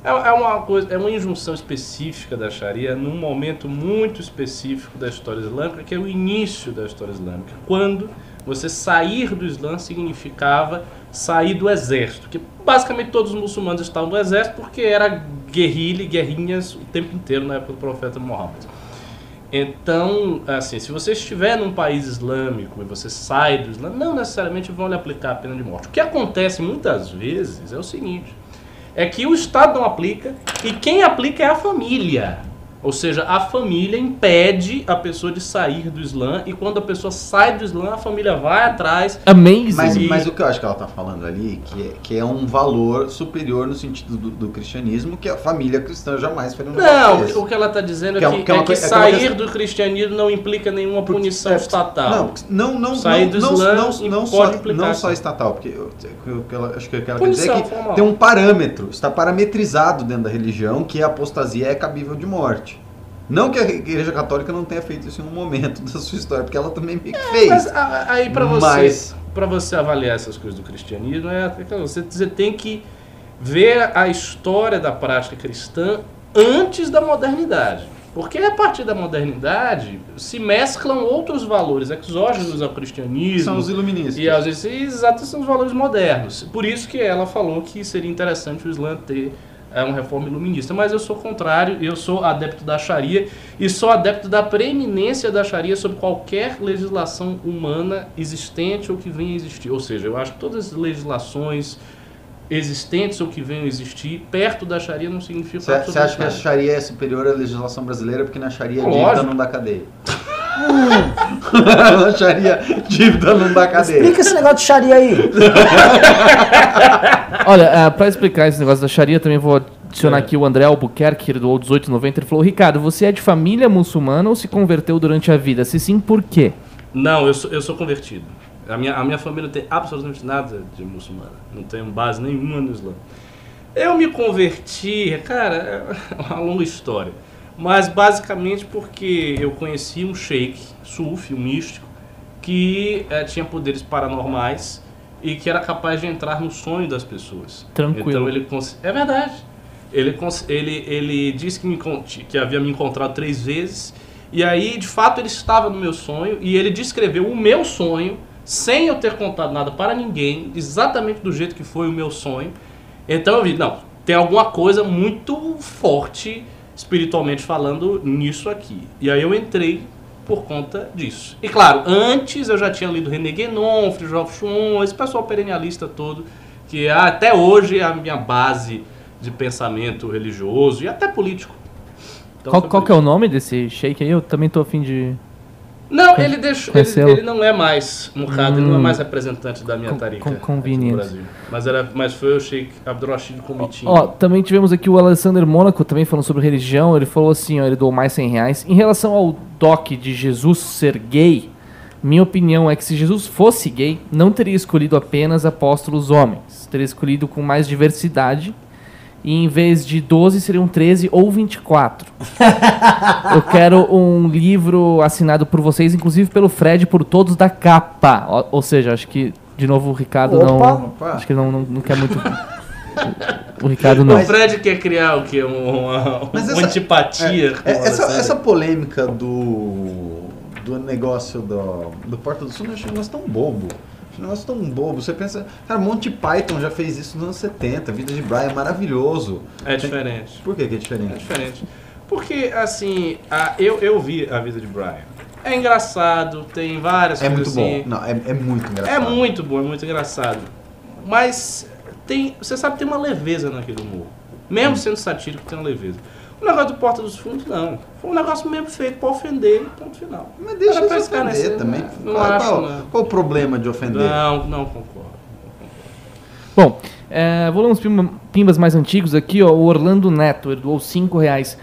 é, é uma coisa, é uma injunção específica da Sharia num momento muito específico da história islâmica, que é o início da história islâmica, quando você sair do Islã significava sair do exército, que basicamente todos os muçulmanos estavam no exército porque era guerrilha guerrinhas o tempo inteiro na época do profeta Muhammad. Então, assim, se você estiver num país islâmico e você sai do Islã, não necessariamente vão lhe aplicar a pena de morte. O que acontece muitas vezes é o seguinte: é que o Estado não aplica e quem aplica é a família. Ou seja, a família impede a pessoa de sair do Islã e quando a pessoa sai do Islã, a família vai atrás. Amazing. Mas, E- mas o que eu acho que ela tá falando ali, que é, que é um valor superior no sentido do, do cristianismo, que a família cristã jamais faria um negócio Não, o que ela está dizendo é Que é que, que é uma é que é é uma sair questão- do cristianismo não implica nenhuma punição É, estatal. Não, não, não, Sair não, do não, Islã não, não pode só, implicar não só estatal, porque eu, eu- eu- eu acho que o que ela quer dizer é que formal. tem um parâmetro, está parametrizado dentro da religião que a apostasia é cabível de morte. Não que a Igreja Católica não tenha feito isso em um momento da sua história, porque ela também meio que fez. Mas a- aí para você, Mas- para você avaliar essas coisas do cristianismo, é você, você tem que ver a história da prática cristã antes da modernidade. Porque a partir da modernidade se mesclam outros valores exógenos ao cristianismo. São os iluministas. E às vezes, exato, são os valores modernos. Por isso que ela falou que seria interessante o Islã ter é, uma reforma iluminista. Mas eu sou contrário, eu sou adepto da Sharia e sou adepto da preeminência da Sharia sobre qualquer legislação humana existente ou que venha a existir. Ou seja, eu acho que todas as legislações existentes ou que venham a existir perto da Sharia não significa Você você acha que a Sharia é superior à legislação brasileira porque na Sharia Lógico. dívida não dá cadeia? na Sharia dívida não dá cadeia. Explica esse negócio de Sharia aí. Olha, é, pra explicar esse negócio da Sharia, também vou adicionar É. aqui o André Albuquerque, que ele doou 1890. Ele falou: Ricardo, você é de família muçulmana ou se converteu durante a vida? Se sim, por quê? Não, eu sou, eu sou convertido. A minha, a minha família não tem absolutamente nada de muçulmana. Não tenho base nenhuma no Islã. Eu me converti, cara, é uma longa história. Mas basicamente porque eu conheci um sheik, sufi, um místico, que eh, tinha poderes paranormais e que era capaz de entrar no sonho das pessoas. Tranquilo. Então ele é verdade. Ele, ele, ele disse que, me, que havia me encontrado três vezes. E aí, de fato, ele estava no meu sonho e ele descreveu o meu sonho, sem eu ter contado nada para ninguém, exatamente do jeito que foi o meu sonho. Então eu vi, não, tem alguma coisa muito forte, espiritualmente falando, nisso aqui. E aí eu entrei por conta disso. E claro, antes eu já tinha lido René Guénon, Fridtjof Schwann, esse pessoal perennialista todo, que é até hoje é a minha base de pensamento religioso e até político. Então, Qual, qual que é o nome desse shake aí? Eu também tô afim de. Não, ele deixou. Ele, ele não é mais Murrado, ele não é Hum. mais representante da minha com- aqui no conveniente. Brasil. Mas, era, mas foi o Sheikh Abdurrashid Comitinho. Ó, também tivemos aqui o Alexander Mônaco, também falando sobre religião. Ele falou assim: ó, ele doou mais 100 reais. Em relação ao doc de Jesus ser gay, minha opinião é que se Jesus fosse gay, não teria escolhido apenas apóstolos homens. Teria escolhido com mais diversidade. E em vez de 12, seriam 13 ou 24. Eu quero um livro assinado por vocês, inclusive pelo Fred, por todos da capa. Ó, ou seja, acho que, de novo, o Ricardo Opa. não. Opa. Acho que ele não, não, não quer muito. O Ricardo não. O Fred quer criar o quê? Um- Uma, Mas uma essa- antipatia. É, o essa, essa polêmica do, do negócio do, do Porta do Sul, eu acho um negócio tão bobo. Um negócio tão bobo. Você pensa, cara, Monty Python já fez isso nos anos 70, Vida de Brian é maravilhoso. É diferente. Por que, que é É diferente? diferente. Porque, assim, a- eu, eu vi a vida de Brian. É engraçado, tem várias É muito coisas bom. assim. Não, é, é muito engraçado. É muito bom, é muito engraçado. Mas tem, você sabe, tem uma leveza naquele humor. Mesmo sendo satírico, tem uma leveza. O negócio do Porta dos Fundos, não. Foi um negócio mesmo feito pra ofender e ponto final. Mas deixa de ofender nesse- também. Não qual, acho, qual, não. qual o problema de ofender? Não, não concordo. Bom, é, vou ler uns pimba- pimbas mais antigos aqui, ó. O Orlando Neto, ele doou 5 reais.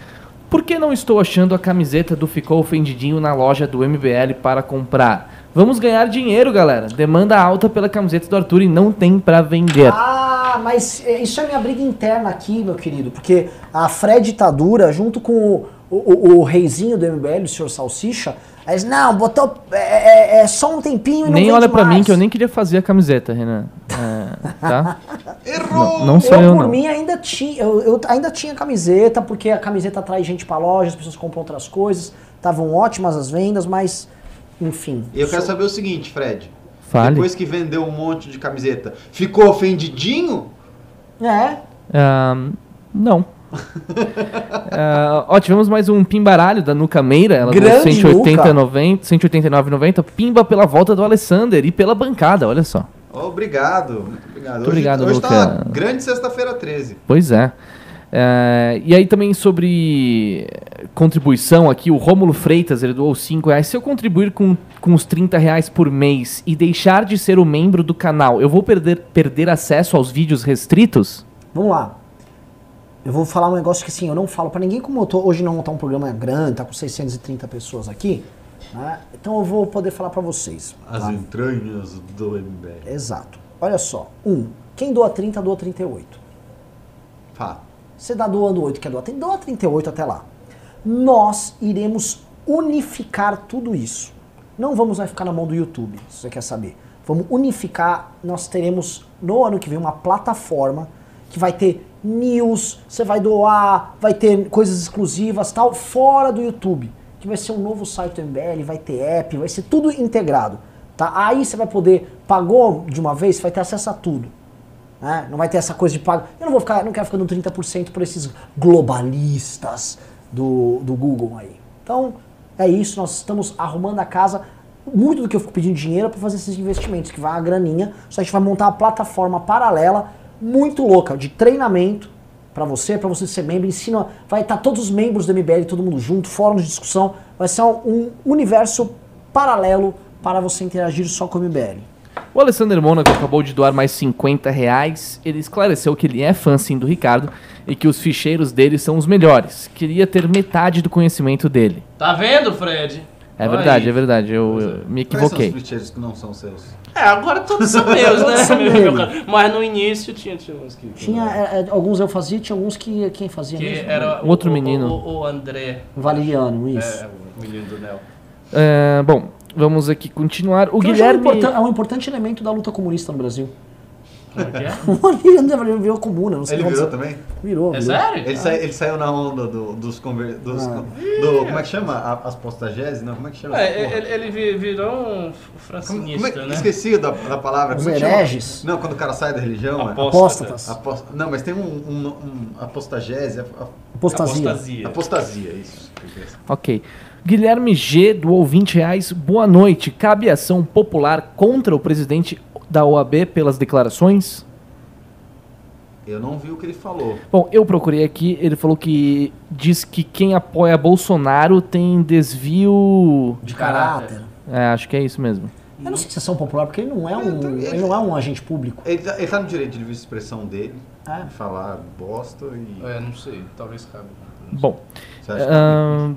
Por que não estou achando a camiseta do Ficou Ofendidinho na loja do MBL para comprar? Vamos ganhar dinheiro, galera. Demanda alta pela camiseta do Arthur e não tem pra vender. Ah, mas é, isso é minha briga interna aqui, meu querido, porque a Fred tá dura junto com o, o, o reizinho do MBL, o senhor Salsicha. Aí eles, não, botou é, é- é só um tempinho e não nem olha pra mais." mim que eu nem queria fazer a camiseta, Renan. É, tá? Errou! Não, não sou eu, eu, por não. mim, ainda tinha, eu, eu ainda tinha camiseta, porque a camiseta atrai gente pra loja, as pessoas compram outras coisas, estavam ótimas as vendas, mas, enfim. Eu quero Sou- saber o seguinte, Fred. Fale. Depois que vendeu um monte de camiseta, ficou ofendidinho? É, não. Ah, ó, tivemos mais um pimbaralho da Nuca Meira. Ela deu Grande 180, Nuca. 90, 189,90. Pimba pela volta do Alessander e pela bancada, olha só. Obrigado, muito obrigado. Muito obrigado, hoje, hoje tá grande sexta-feira 13. Pois é. É, e aí também sobre contribuição aqui, o Rômulo Freitas, ele doou 5 reais. Se eu contribuir com, com os 30 reais por mês e deixar de ser o membro do canal, eu vou perder, perder acesso aos vídeos restritos? vamos lá. Eu vou falar um negócio que assim, eu não falo pra ninguém, como eu tô, hoje não tá um programa grande, tá com 630 pessoas aqui, né? Então eu vou poder falar pra vocês. tá? entranhas do MBL. Exato. Olha só. Um, quem doa 30, doa 38. Fala. Você dá doando 8, quer doar 30, doa 38 até lá. Nós iremos unificar tudo isso. Não vamos mais ficar na mão do YouTube, se você quer saber. Vamos unificar, nós teremos no ano que vem uma plataforma que vai ter news, você vai doar, vai ter coisas exclusivas tal, fora do YouTube. Que vai ser um novo site do MBL, vai ter app, vai ser tudo integrado. Tá? Aí você vai poder, pagou de uma vez, vai ter acesso a tudo. Né? Não vai ter essa coisa de pago. Eu não vou ficar, não quero ficar dando 30% por esses globalistas do, do Google aí. Então, é isso, nós estamos arrumando a casa. Muito do que eu fico pedindo dinheiro é para fazer esses investimentos, que vai uma graninha. Só a gente vai montar uma plataforma paralela, muito louca, de treinamento para você, para você ser membro. Ensina, vai estar todos os membros do MBL, todo mundo junto, fórum de discussão. Vai ser um universo paralelo para você interagir só com o MBL. O Alessandro Mônaco acabou de doar mais 50 reais. Ele esclareceu que ele é fã sim do Ricardo e que os ficheiros dele são os melhores. Queria ter metade do conhecimento dele. Tá vendo, Fred? É Olha verdade, aí. é verdade. Eu, eu me Quais são equivoquei. os ficheiros que não são seus? É, agora todos são meus, né? São? Mas no início tinha, tinha uns que. Tinha, é, é, alguns eu fazia, tinha alguns que quem fazia Que mesmo? era Um outro o, menino. O, o André. Valeriano, isso. É, o menino do Nel. É, bom, vamos aqui continuar. O Que hoje é um, Guilherme. importan- é um importante elemento da luta comunista no Brasil. Como é que é? O Valeriano virou comuna, não sei Ele como- virou também? Virou, É virou. sério? Ele, sai- ele saiu na onda do- dos, conver, dos Ah. do, como é que chama? A- As postagés? Não, como é que chama? É, essa porra? ele, ele vi- virou um Como, francinista, como é, que- né? Esqueci da, da palavra. Os como é que chama? hereges. Não, quando o cara sai da religião. é- Apóstatas. Não, mas tem um, um, um apostagese. a- a- Apostasia. Apostasia. Apostasia, isso. Ok. Guilherme G doou 20 reais. Boa noite. Cabe ação popular contra o presidente da OAB pelas declarações? Eu não vi o que ele falou. Bom, eu procurei aqui, ele falou que diz que quem apoia Bolsonaro tem desvio. De caráter. É, acho que é isso mesmo. Eu não sei se é ação popular, porque ele não é um, Ele- ele não é um agente público. Ele, tá- ele tá no direito de livre expressão dele, É. de falar bosta e. É, não sei, talvez cabe. Bom, Você acha que- ahn,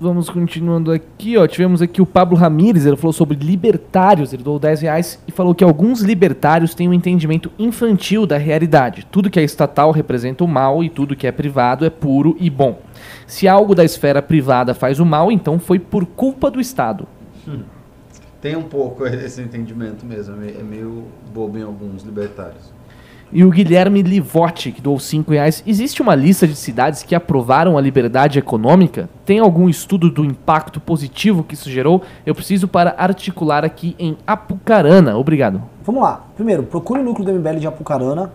vamos continuando aqui, ó. Tivemos aqui o Pablo Ramires, ele falou sobre libertários, ele doou 10 reais e falou que alguns libertários têm um entendimento infantil da realidade. Tudo que é estatal representa o mal e tudo que é privado é puro e bom. Se algo da esfera privada faz o mal, então foi por culpa do Estado. Tem um pouco esse entendimento mesmo, é é meio bobo em alguns libertários. E o Guilherme Livotti, que doou 5 reais. Existe uma lista de cidades que aprovaram a liberdade econômica? Tem algum estudo do impacto positivo que isso gerou? Eu preciso para articular aqui em Apucarana. Obrigado. Vamos lá. Primeiro, procure o núcleo do MBL de Apucarana,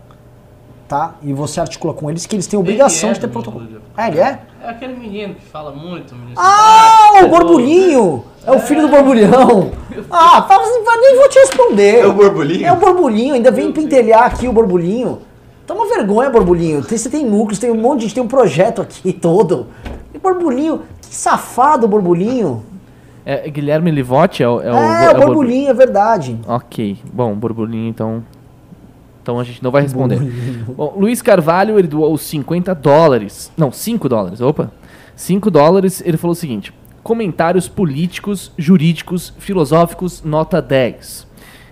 tá? E você articula com eles que eles têm obrigação é de ter protocolo. Ah, ele é? É aquele menino que fala muito, menino. Ah, o Borbulhinho! É o filho do Borbulhão. Ah, fala assim, nem vou te responder. É o Borbulhinho? É o Borbulhinho, ainda vem pentelhar aqui o Borbulhinho. Toma vergonha, Borbulhinho. Tem- Você tem núcleos, tem um monte de gente, tem um projeto aqui todo. E Borbulhinho, que safado, Borbulhinho. É, Guilherme Livotti é o. É, o, É, é o Borbulhinho, é verdade. Ok. Bom, Borbulhinho, então. Então a gente não vai responder. Bom, Luiz Carvalho, ele doou 50 dólares. Não, 5 dólares. Opa. 5 dólares. Ele falou o seguinte: comentários políticos, jurídicos, filosóficos, nota 10.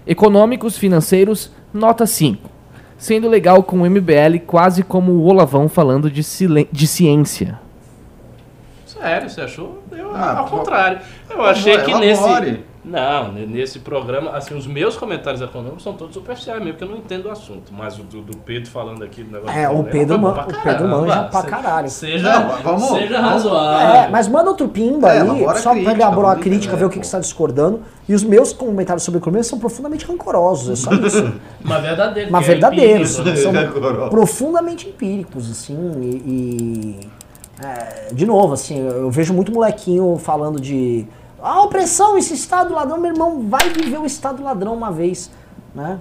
Econômicos, financeiros, nota 5. Sendo legal com o MBL quase como o Olavão falando de, de ciência. Sério, você achou? Eu, Ah, ao contrário. Eu achei que nesse. elabore. Não, ne- nesse programa, assim, os meus comentários econômicos são todos superficiais mesmo, porque eu não entendo o assunto. Mas o do, do Pedro falando aqui do negócio. É, do o Pedro bom man- pra o. Pedro manja pra caralho. Seja, Não, vamos- seja razoável. É, mas manda outro pimba É, aí, só pra crítica, ele elaborar a crítica, ver o que, que está discordando. E os meus comentários sobre economia são profundamente rancorosos, é só isso. Mas verdadeiro. Mas é verdadeiros, empírico. são profundamente empíricos, assim, e... e, é, de novo, assim, eu vejo muito molequinho falando de... A opressão, esse Estado ladrão, meu irmão, vai viver o Estado ladrão uma vez, né?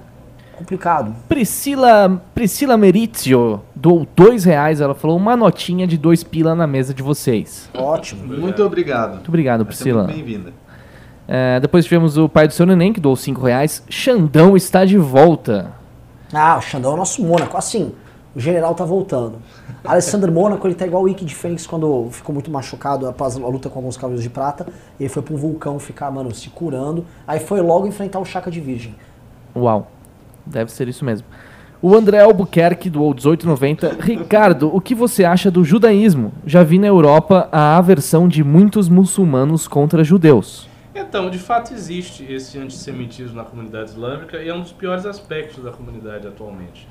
Complicado. Priscila, Priscila Merizio doou dois reais. Ela falou uma notinha de dois pila na mesa de vocês. Ótimo. Muito obrigado. Muito obrigado, ser Priscila. muito bem-vinda. É, depois tivemos o pai do seu neném, que doou cinco reais. Xandão está de volta. Ah, o Xandão é o nosso Mônaco. Assim, o general tá voltando. Alessandro Mônaco, ele tá igual o Ike de Fênix quando ficou muito machucado após a luta com alguns cavaleiros de prata. Ele foi pra um vulcão ficar, mano, se curando. Aí foi logo enfrentar o Chaka de Virgem. Uau. Deve ser isso mesmo. O André Albuquerque doou 18,90. Ricardo, o que você acha do judaísmo? Já vi na Europa a aversão de muitos muçulmanos contra judeus. Então, de fato, existe esse antissemitismo na comunidade islâmica e é um dos piores aspectos da comunidade atualmente.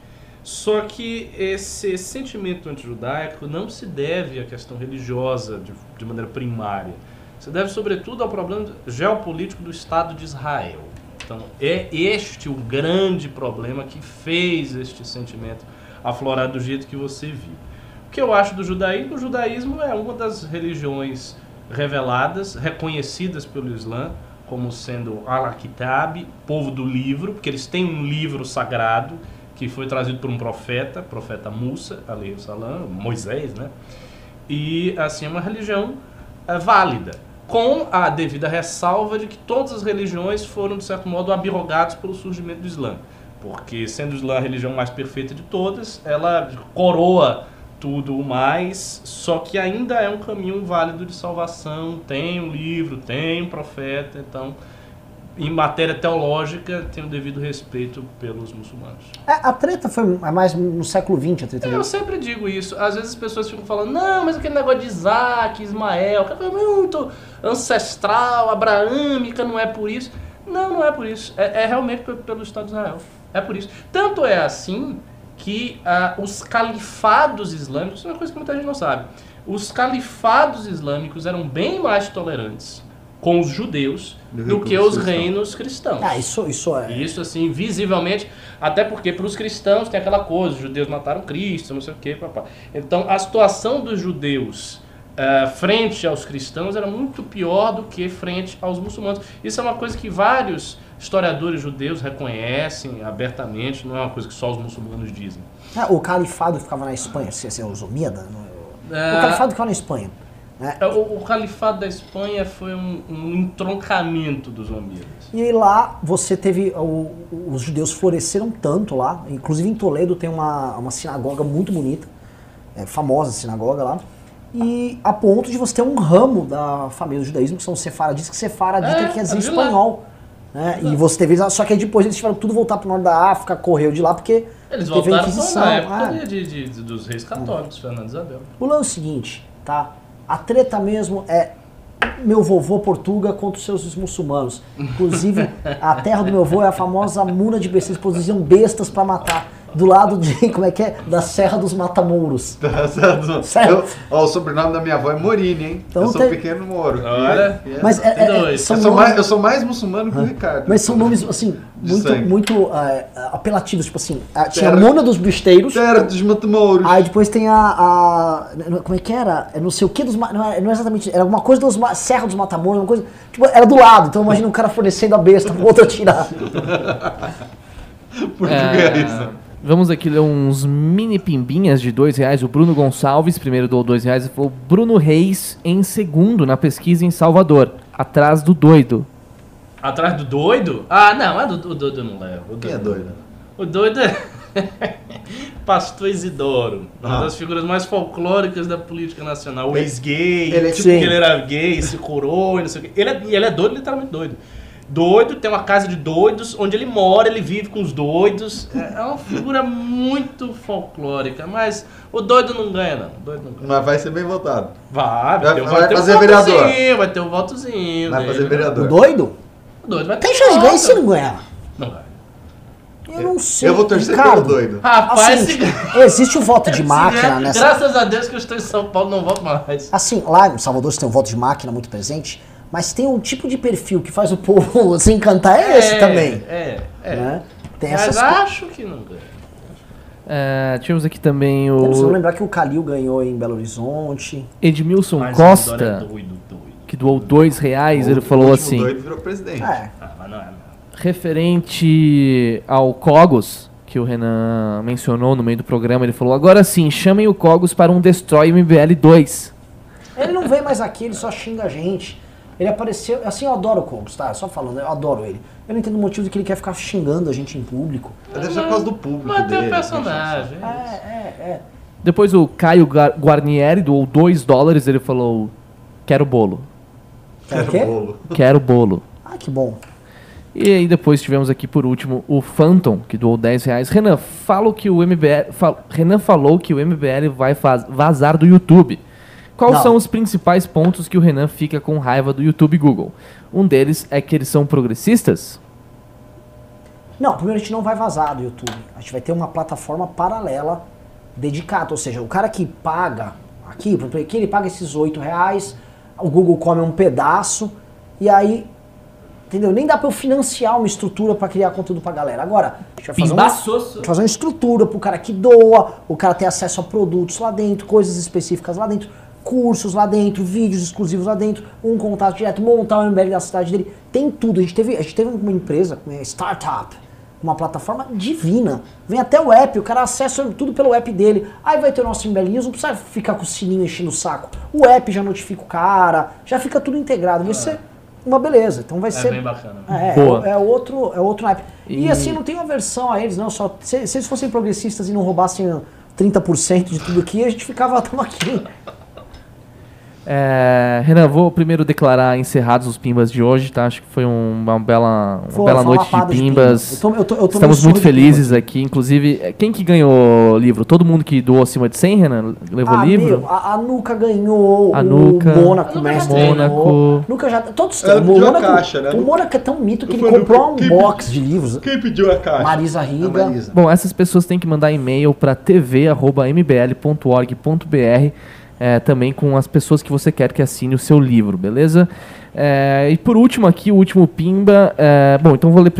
Só que esse sentimento antijudaico não se deve à questão religiosa de, de maneira primária. Se deve, sobretudo, ao problema geopolítico do Estado de Israel. Então, é este o grande problema que fez este sentimento aflorar do jeito que você viu. O que eu acho do judaísmo? O judaísmo é uma das religiões reveladas, reconhecidas pelo Islã, como sendo Al-Kitab, povo do livro, porque eles têm um livro sagrado que foi trazido por um profeta, profeta Musa, ali salam, Moisés, né? E assim é uma religião é, válida, com a devida ressalva de que todas as religiões foram de certo modo abrogadas pelo surgimento do Islã, porque sendo o Islã a religião mais perfeita de todas, ela coroa tudo o mais, só que ainda é um caminho válido de salvação, tem um livro, tem um profeta, então em matéria teológica tem o devido respeito pelos muçulmanos. É, a treta foi é mais no século XX, a treta Eu sempre digo isso. Às vezes as pessoas ficam falando, não, mas aquele negócio de Isaac, Ismael, que é muito ancestral, abraâmica, não é por isso. Não, não é por isso. É, é realmente pe- pelo Estado de Israel. É por isso. Tanto é assim que ah, os califados islâmicos, isso é uma coisa que muita gente não sabe, os califados islâmicos eram bem mais tolerantes com os judeus Do do que os cristãos. reinos cristãos. Ah, isso, isso é. Isso, assim, visivelmente, até porque para os cristãos tem aquela coisa, os judeus mataram Cristo, não sei o quê, papá. Então, a situação dos judeus eh, frente aos cristãos era muito pior do que frente aos muçulmanos. Isso é uma coisa que vários historiadores judeus reconhecem abertamente, não é uma coisa que só os muçulmanos dizem. Ah, o califado ficava na Espanha, se é os Omíada? não é? O Ah, califado ficava na Espanha. Né? É, O, o califado da Espanha foi um, um entroncamento dos omíadas. E lá você teve. o- os judeus floresceram tanto lá. Inclusive em Toledo tem uma, uma sinagoga muito bonita. é, famosa sinagoga lá. E a ponto de você ter um ramo da família do judaísmo, que são os sefaraditas, que sefaradita É, quer dizer é espanhol. né? E você teve. Só que aí depois eles tiveram tudo voltar pro norte da África, correu de lá, porque Eles voltaram na época ah. de, de- dos reis católicos, Fernando Isabel. O lance é o seguinte, tá? A treta mesmo é meu vovô Portuga contra os seus muçulmanos. Inclusive, a terra do meu avô é a famosa Muna de bestas. Eles produziam bestas pra matar. Do lado de, como é que é? Da Serra dos Matamouros. Certo? Sério? Eu- ó, o sobrenome da minha avó é Morini, hein? Então eu sou tem- pequeno Moro. Olha. E- e- Mas é, é- é- são eu, sou nomes, mais, eu sou mais muçulmano que o Ricardo. mas são nomes, assim, De muito, sangue. muito é, apelativos. Tipo assim, a- tinha a Terra- Mona dos Besteiros. Terra dos Matamouros. Aí depois tem a, a- Como é que era? É não sei o que dos. Não é, não é exatamente. Era alguma coisa dos. ma- Serra dos Matamoros, uma coisa. Tipo, era do lado. Então imagina um cara fornecendo a besta pro outro atirar. Português. É, vamos aqui ler uns mini pimbinhas de dois reais. O Bruno Gonçalves, primeiro doou dois reais, e falou Bruno Reis em segundo na pesquisa em Salvador, atrás do doido. Atrás do doido? Ah, não, é do, do doido eu não levo. O Quem é doido? O doido é. Pastor Isidoro, uma Ah. das figuras mais folclóricas da política nacional. O ex-gay, ele é tipo- ele era gay, se curou e não sei o quê. Ele é, e ele é doido, literalmente doido. Doido, tem uma casa de doidos, onde ele mora, ele vive com os doidos. É é uma figura muito folclórica, mas o doido não ganha, não. O doido não ganha. Mas vai ser bem votado. Vai, vai, Vai- ter, vai vai ter fazer um vereador. votozinho, vai ter um votozinho. Vai dele, fazer né? vereador. O doido? O doido vai ter Tem chance de voto. ganhar se não ganhar. Não vai. Eu não sei. Eu vou torcer Ricardo, pelo doido. Rapaz, Assim, se- existe o voto de máquina nessa. Graças a Deus que eu estou em São Paulo, não volto mais. Assim, lá em Salvador você tem um voto de máquina muito presente, mas tem um tipo de perfil que faz o povo se encantar, é esse também. É, é. Né? Tem Mas essas acho que não ganha. É, tivemos aqui também o lembrar que o Calil ganhou em Belo Horizonte. Edmilson Mas é Costa, doido, doido. que doou dois reais. O Ele falou assim: doido virou presidente. É. Ah, mas não é. não. referente ao Cogos, que o Renan mencionou no meio do programa, ele falou: agora sim, chamem o Cogos para um Destroy MBL 2. Ele não vem mais aqui, ele só xinga a gente. Ele apareceu. Assim, eu adoro o Cogos, tá? Só falando, eu adoro ele. Eu não entendo o motivo de que ele quer ficar xingando a gente em público. Deve ser por causa do público Mas tem dele. o personagem. É, é, é. Depois o Caio Guarnieri doou 2 dólares, ele falou: quero bolo, Quer o Quero quê? bolo. quero bolo. Ah, que bom. E aí depois tivemos aqui por último o Phantom, que doou 10 reais. Renan, falo que o MBL, fal- Renan falou que o MBL vai faz- vazar do YouTube. Quais Não. são os principais pontos que o Renan fica com raiva do YouTube e Google? Um deles é que eles são progressistas? Não, primeiro a gente não vai vazar do YouTube. A gente vai ter uma plataforma paralela dedicada. Ou seja, o cara que paga aqui, por exemplo, ele paga esses 8 reais, o Google come um pedaço, e aí. Entendeu? Nem dá pra eu financiar uma estrutura pra criar conteúdo pra galera. Agora, a gente vai fazer uma, gente vai fazer uma estrutura pro cara que doa, o cara ter acesso a produtos lá dentro, coisas específicas lá dentro, cursos lá dentro, vídeos exclusivos lá dentro, um contato direto, montar o MBL da cidade dele. Tem tudo. A gente teve, a gente teve uma empresa, uma startup, uma plataforma divina. Vem até o app, o cara acessa tudo pelo app dele. Aí vai ter o nosso MBL News, não precisa ficar com o sininho enchendo o saco. O app já notifica o cara, já fica tudo integrado. Vai ser uma beleza. Então vai É ser. bem bacana. É, Boa. é, é outro, é outro naipe. E, E- assim, não tem uma versão a eles, não. Só, se, se eles fossem progressistas e não roubassem 30% de tudo aqui, a gente ficava tamo aqui. É, Renan, vou primeiro declarar encerrados os pimbas de hoje, tá? Acho que foi um- uma bela, uma Foi- bela noite de lapada de pimbas. pimba. Eu tô- eu tô- eu tô Estamos muito felizes aqui. Inclusive, é, quem que ganhou o livro? Todo mundo que doou acima de 100, Renan? Levou Ah, livro? meu, a, a Nuca ganhou, A Nuca. o Mônaco, o mestre. Mônaco. Nuca já, todos Ela têm. O pediu a Mônaco, caixa, né? o Mônaco é tão mito que ele comprou Nuca. um box de livros. Quem pediu a caixa? Marisa Riga. Marisa. Bom, essas pessoas têm que mandar e-mail para tv.mbl.org.br é, também com as pessoas que você quer que assine o seu livro, beleza? É, e por último aqui, o último Pimba. é, bom, então vou ler.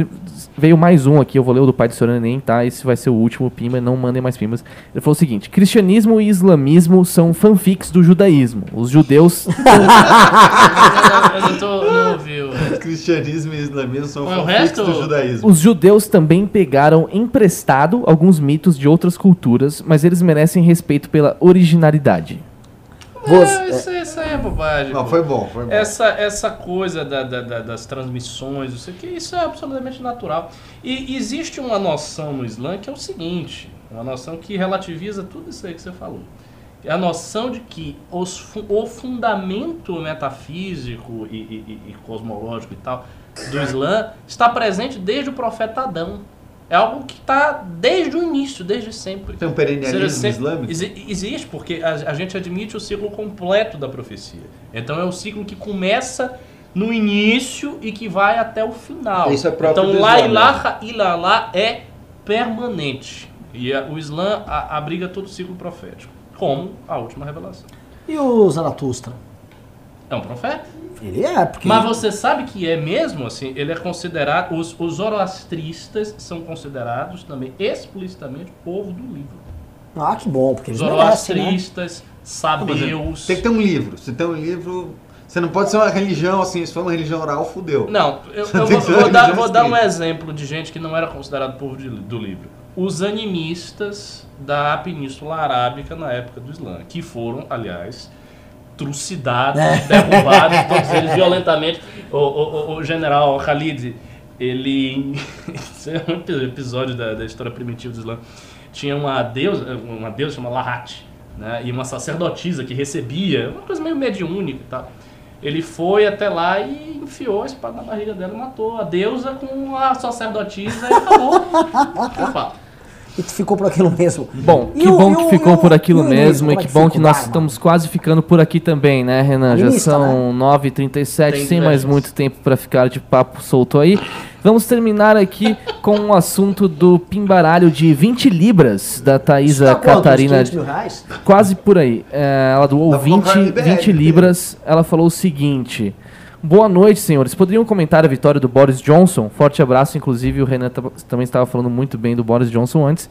Veio mais um aqui, eu vou ler o do pai do senhor Enem, tá? Esse vai ser o último Pimba, não mandem mais Pimbas. Ele falou o seguinte: cristianismo e islamismo são fanfics do judaísmo. Os judeus. Eu não, tô, não ouvi. o- Cristianismo e islamismo são Mas fanfics resto- do judaísmo. Os judeus também pegaram emprestado alguns mitos de outras culturas, mas eles merecem respeito pela originalidade. Você- É, isso, isso aí é bobagem. Não, pô. foi bom, foi bom. Essa, essa coisa da- da- da- das transmissões, isso aqui, isso é absolutamente natural. E existe uma noção no Islã que é o seguinte, uma noção que relativiza tudo isso aí que você falou. É a noção de que os o fundamento metafísico e, e- e- e cosmológico e tal do Islã está presente desde o profeta Adão. É algo que está desde o início, desde sempre. Tem um seja, perennialismo se- islâmico? exi- existe, porque a, a gente admite o ciclo completo da profecia. Então é o ciclo que começa no início e que vai até o final. Isso é próprio então lá ilaha ilalá é permanente. E a- o Islã a- abriga todo o ciclo profético, como a última revelação. E o Zaratustra? É um profeta. Ele é, porque. Mas você sabe que é mesmo assim, ele é considerado, os, os zoroastristas são considerados também explicitamente povo do livro. Ah, que bom, porque eles né? zoroastristas, sabeus. Tem que ter um livro. Se tem um livro. Você não pode ser uma religião assim, se for uma religião oral, fudeu. Não, eu, eu vou, vou dar, vou dar um exemplo de gente que não era considerado povo de- do livro. Os animistas da Península Arábica na época do Islã, que foram, aliás, trucidados, É. derrubados, todos eles violentamente. O, o- o- general Khalid ele. Isso é um episódio da, da história primitiva do Islã. Tinha uma deusa, uma deusa chamada Lahat, né? E uma sacerdotisa que recebia, uma coisa meio mediúnica e tal. Ele foi até lá e enfiou a espada na barriga dela e matou a deusa com a sacerdotisa e acabou. Eu E ficou por aquilo mesmo. Bom, E que o- bom que o- ficou o- por aquilo mesmo e é que que bom que nós Barman? estamos quase ficando por aqui também, né, Renan? Já são 9h37, Tem sem mais muito tempo para ficar de papo solto aí. Vamos terminar aqui com o assunto do pimbaralho de 20 libras da Thaisa Tá Catarina. 500 mil reais? Quase por aí. É, ela doou Dá pra 20, comprar no IBL, 20 né? libras. Ela falou o seguinte: Boa noite, senhores. Poderiam comentar a vitória do Boris Johnson? Forte abraço. Inclusive, o Renan tava- também estava falando muito bem do Boris Johnson antes.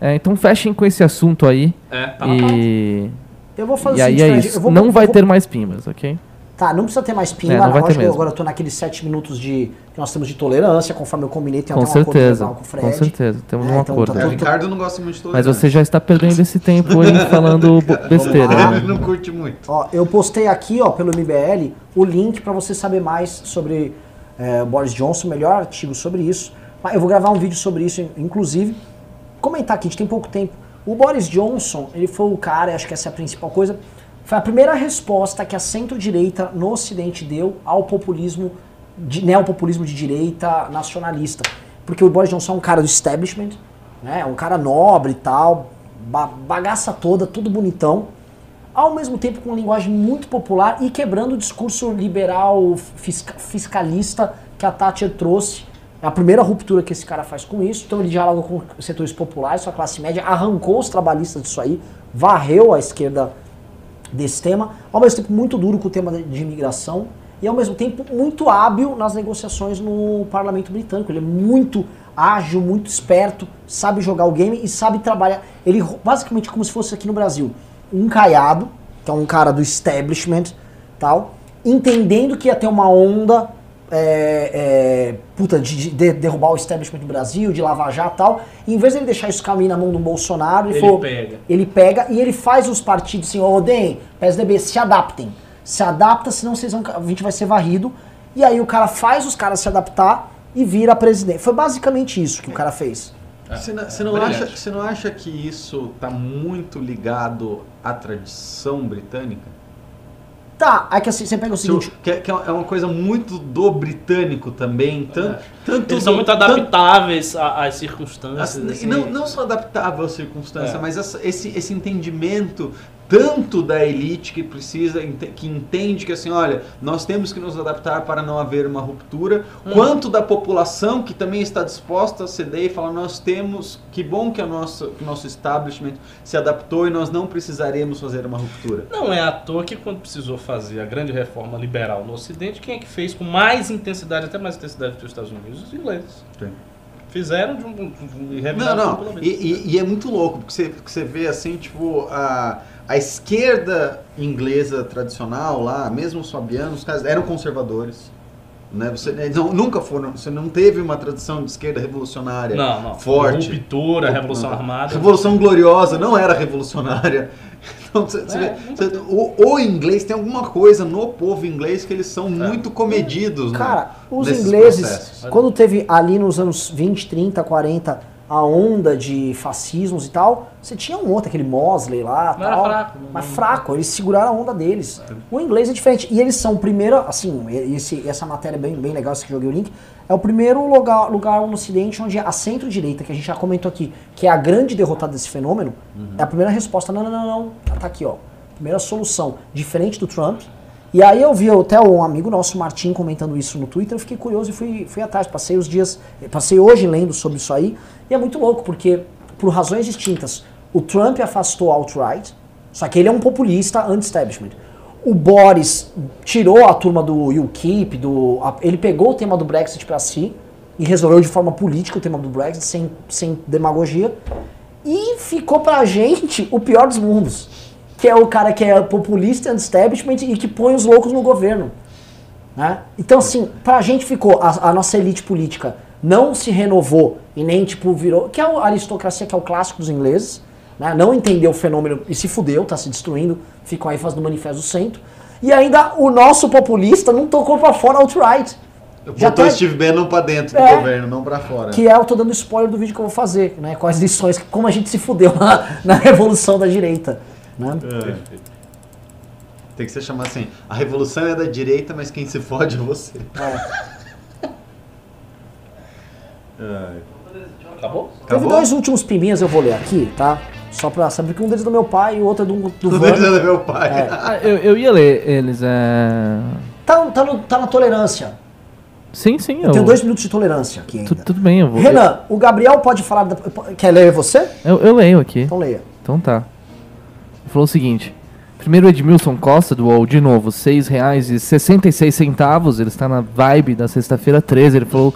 É, então, fechem com esse assunto aí. É, tá. E, Eu vou fazer e aí seguinte, é isso. eu vou- Não vai vou- ter mais pimbas, ok? Tá, não precisa ter mais pimba. É, não vai ter lógico, mesmo. Agora eu tô naqueles 7 minutos de que nós temos de tolerância, conforme eu combinei, tem Com até um acordo certeza. legal com o Fred. Com certeza. Temos É, um então acordo. tá É, o Ricardo não gosta muito de Mas tolerância. você já está perdendo esse tempo aí falando besteira. né? Ele não curte muito. Ó, eu postei aqui, ó, pelo MBL, o link pra você saber mais sobre é, o Boris Johnson, melhor artigo sobre isso. Mas Eu vou gravar um vídeo sobre isso, inclusive. Comentar aqui, a gente tem pouco tempo. O Boris Johnson, ele foi o cara, acho que essa é a principal coisa, foi a primeira resposta que a centro-direita no Ocidente deu ao populismo, de, neopopulismo de direita nacionalista. Porque o Boris Johnson é um cara do establishment, né, é um cara nobre e tal, ba- bagaça toda, tudo bonitão ao mesmo tempo com uma linguagem muito popular e quebrando o discurso liberal fisca- fiscalista que a Thatcher trouxe. É a primeira ruptura que esse cara faz com isso. Então ele dialoga com setores populares, com a classe média, arrancou os trabalhistas disso aí, varreu a esquerda desse tema, ao mesmo tempo muito duro com o tema de imigração e ao mesmo tempo muito hábil nas negociações no parlamento britânico. Ele é muito ágil, muito esperto, sabe jogar o game e sabe trabalhar. Ele basicamente como se fosse aqui no Brasil, um caiado, que é um cara do establishment, tal, entendendo que ia ter uma onda é, é, puta, de, de derrubar o establishment do Brasil, de lavar já tal, e em vez de ele deixar isso caminho na mão do Bolsonaro, ele, Ele falou, pega. ele pega e ele faz os partidos assim, ô DEM, PSDB, se adaptem. Se adapta, senão vocês vão, a gente vai ser varrido. E aí o cara faz os caras se adaptar e vira presidente. Foi basicamente isso que o cara fez. Você não, você, não acha, você não acha que isso está muito ligado à tradição britânica? Tá, é que assim, você pega o seguinte, Que, é- que é uma coisa muito do britânico também. Tanto, tanto Eles são muito adaptáveis às circunstâncias. Assim, assim. não, não só adaptável à circunstância, É. mas essa- esse, esse entendimento tanto da elite que precisa, que entende que assim, olha, nós temos que nos adaptar para não haver uma ruptura, Hum. quanto da população que também está disposta a ceder e falar, nós temos, que bom que, a nossa, que o nosso establishment se adaptou e nós não precisaremos fazer uma ruptura. Não é à toa que quando precisou fazer a grande reforma liberal no Ocidente, quem é que fez com mais intensidade, até mais intensidade que os Estados Unidos? Os ingleses. Fizeram de um... de um- Não, não. E, e- e é muito louco, porque você, porque você vê assim, tipo, a, a esquerda inglesa tradicional lá, mesmo os fabianos, os caras eram conservadores. Né? Você eles não, nunca foram, você não teve uma tradição de esquerda revolucionária Não, não. forte. Ruptura, Revolução Armada. Revolução Gloriosa não era revolucionária. Então, você, você É, vê, nunca você- o, o inglês tem alguma coisa no povo inglês que eles são muito comedidos. né, Cara, os nesses ingleses, processos. quando teve ali nos anos 20, 30, 40 a onda de fascismos e tal, você tinha um outro, aquele Mosley lá, Mas era tal, fraco, mas fraco, eles seguraram a onda deles. O inglês é diferente, e eles são o primeiro, assim, esse, essa matéria é bem, bem legal, esse que joguei o link, é o primeiro lugar, lugar no ocidente onde a centro-direita, que a gente já comentou aqui, que é a grande derrotada desse fenômeno, é a primeira resposta, não, não, não, não, tá aqui, ó, primeira solução, diferente do Trump, e aí eu vi até um amigo nosso, Martim, comentando isso no Twitter, eu fiquei curioso e fui, fui atrás, passei os dias, passei hoje lendo sobre isso aí, e é muito louco, porque por razões distintas, o Trump afastou alt-right, só que ele é um populista anti-establishment. O Boris tirou a turma do UKIP, do, a- ele pegou o tema do Brexit para si e resolveu de forma política o tema do Brexit, sem, sem demagogia, e ficou pra gente o pior dos mundos, que é o cara que é populista anti-establishment e que põe os loucos no governo. Né? Então, assim, pra gente ficou, a, a nossa elite política não se renovou e nem, tipo, virou. Que é a aristocracia, que é o clássico dos ingleses, né? não entendeu o fenômeno e se fudeu, tá se destruindo, ficam aí fazendo manifesto do centro. E ainda o nosso populista não tocou pra fora alt-right. Já Botou tá- Steve Bannon pra dentro É. do governo, não pra fora. Que é, eu tô dando spoiler do vídeo que eu vou fazer, né? Quais lições, como a gente se fudeu na, na revolução da direita. Né? É. Tem que ser chamado assim, a revolução é da direita, mas quem se fode é você. É. É. Acabou? Teve Acabou? dois últimos pimbinhas, eu vou ler aqui, tá? Só pra saber que um deles é do meu pai e o outro é do, do Vano. isso é meu pai. É. Ah, eu, eu ia ler eles. É... Tá, tá, no- tá na tolerância. Sim, sim. Eu Eu, tenho dois minutos de tolerância aqui ainda. tu- tudo bem, eu vou. Renan, o Gabriel pode falar. Da... Quer ler você? Eu, eu leio aqui. Então leia. Então tá. Ele falou o seguinte. Primeiro Edmilson Costa doou de novo R$ 6,66. Ele está na vibe da sexta-feira 13. Ele falou: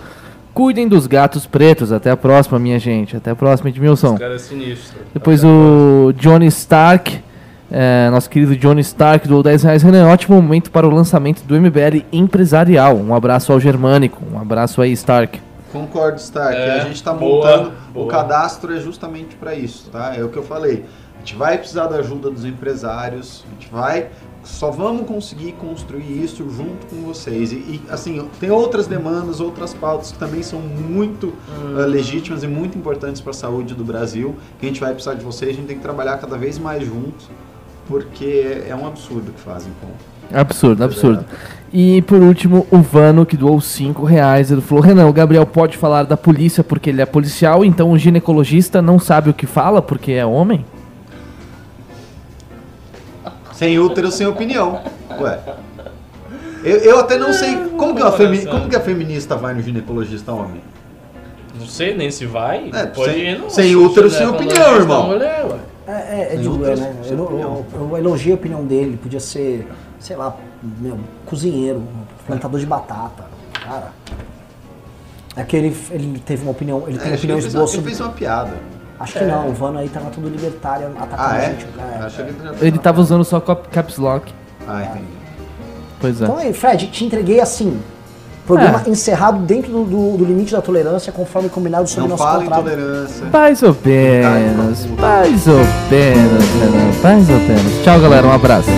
Cuidem dos gatos pretos. Até a próxima, minha gente. Até a próxima, Edmilson. Esse cara é sinistro. Depois o Johnny Stark, é, nosso querido Johnny Stark, doou 10 reais. Renan, ótimo momento para o lançamento do MBL empresarial. Um abraço ao Germânico, um abraço aí, Stark. Concordo, Stark. É, a gente está boa, montando. O boa. cadastro é justamente para isso, tá? É o que eu falei. A gente vai precisar da ajuda dos empresários. A gente vai. Só vamos conseguir construir isso junto com vocês. E, e, assim, tem outras demandas, outras pautas que também são muito eh, legítimas e muito importantes para a saúde do Brasil. Que a gente vai precisar de vocês. A gente tem que trabalhar cada vez mais juntos, porque é, é um absurdo o que fazem com. Absurdo, absurdo. E por último, o Vano, que doou 5 reais. Ele falou: Renan, o Gabriel pode falar da polícia porque ele é policial, então o ginecologista não sabe o que fala porque é homem? Sem útero, sem opinião. Ué. Eu, eu até não sei. Como que, uma femi- como que a feminista vai no ginecologista homem? Não sei nem se vai. É, pode sem- ir, não. sem Se útero, você sem opinião, irmão. mulher, ué. É, é, é né? Eu, eu, opinião. eu, elogiei a opinião dele. Ele podia ser, sei lá, meu, cozinheiro, plantador de batata. Cara. É que ele, ele teve uma opinião. Ele tem É, opiniões ele, fez uma, ele fez uma piada. Acho que não, o Vano aí tava tudo libertário atacando Ah, a é? gente. É. Acho que ele tava usando só cap- caps lock. Ah, entendi. Pois é. Então aí, Fred, te entreguei assim. Programa É. encerrado dentro do, do- do limite da tolerância, conforme combinado sobre Não nosso fala contrato. intolerância. Mais ou menos, mais ou menos, Renan, mais ou menos. Tchau, galera, um abraço.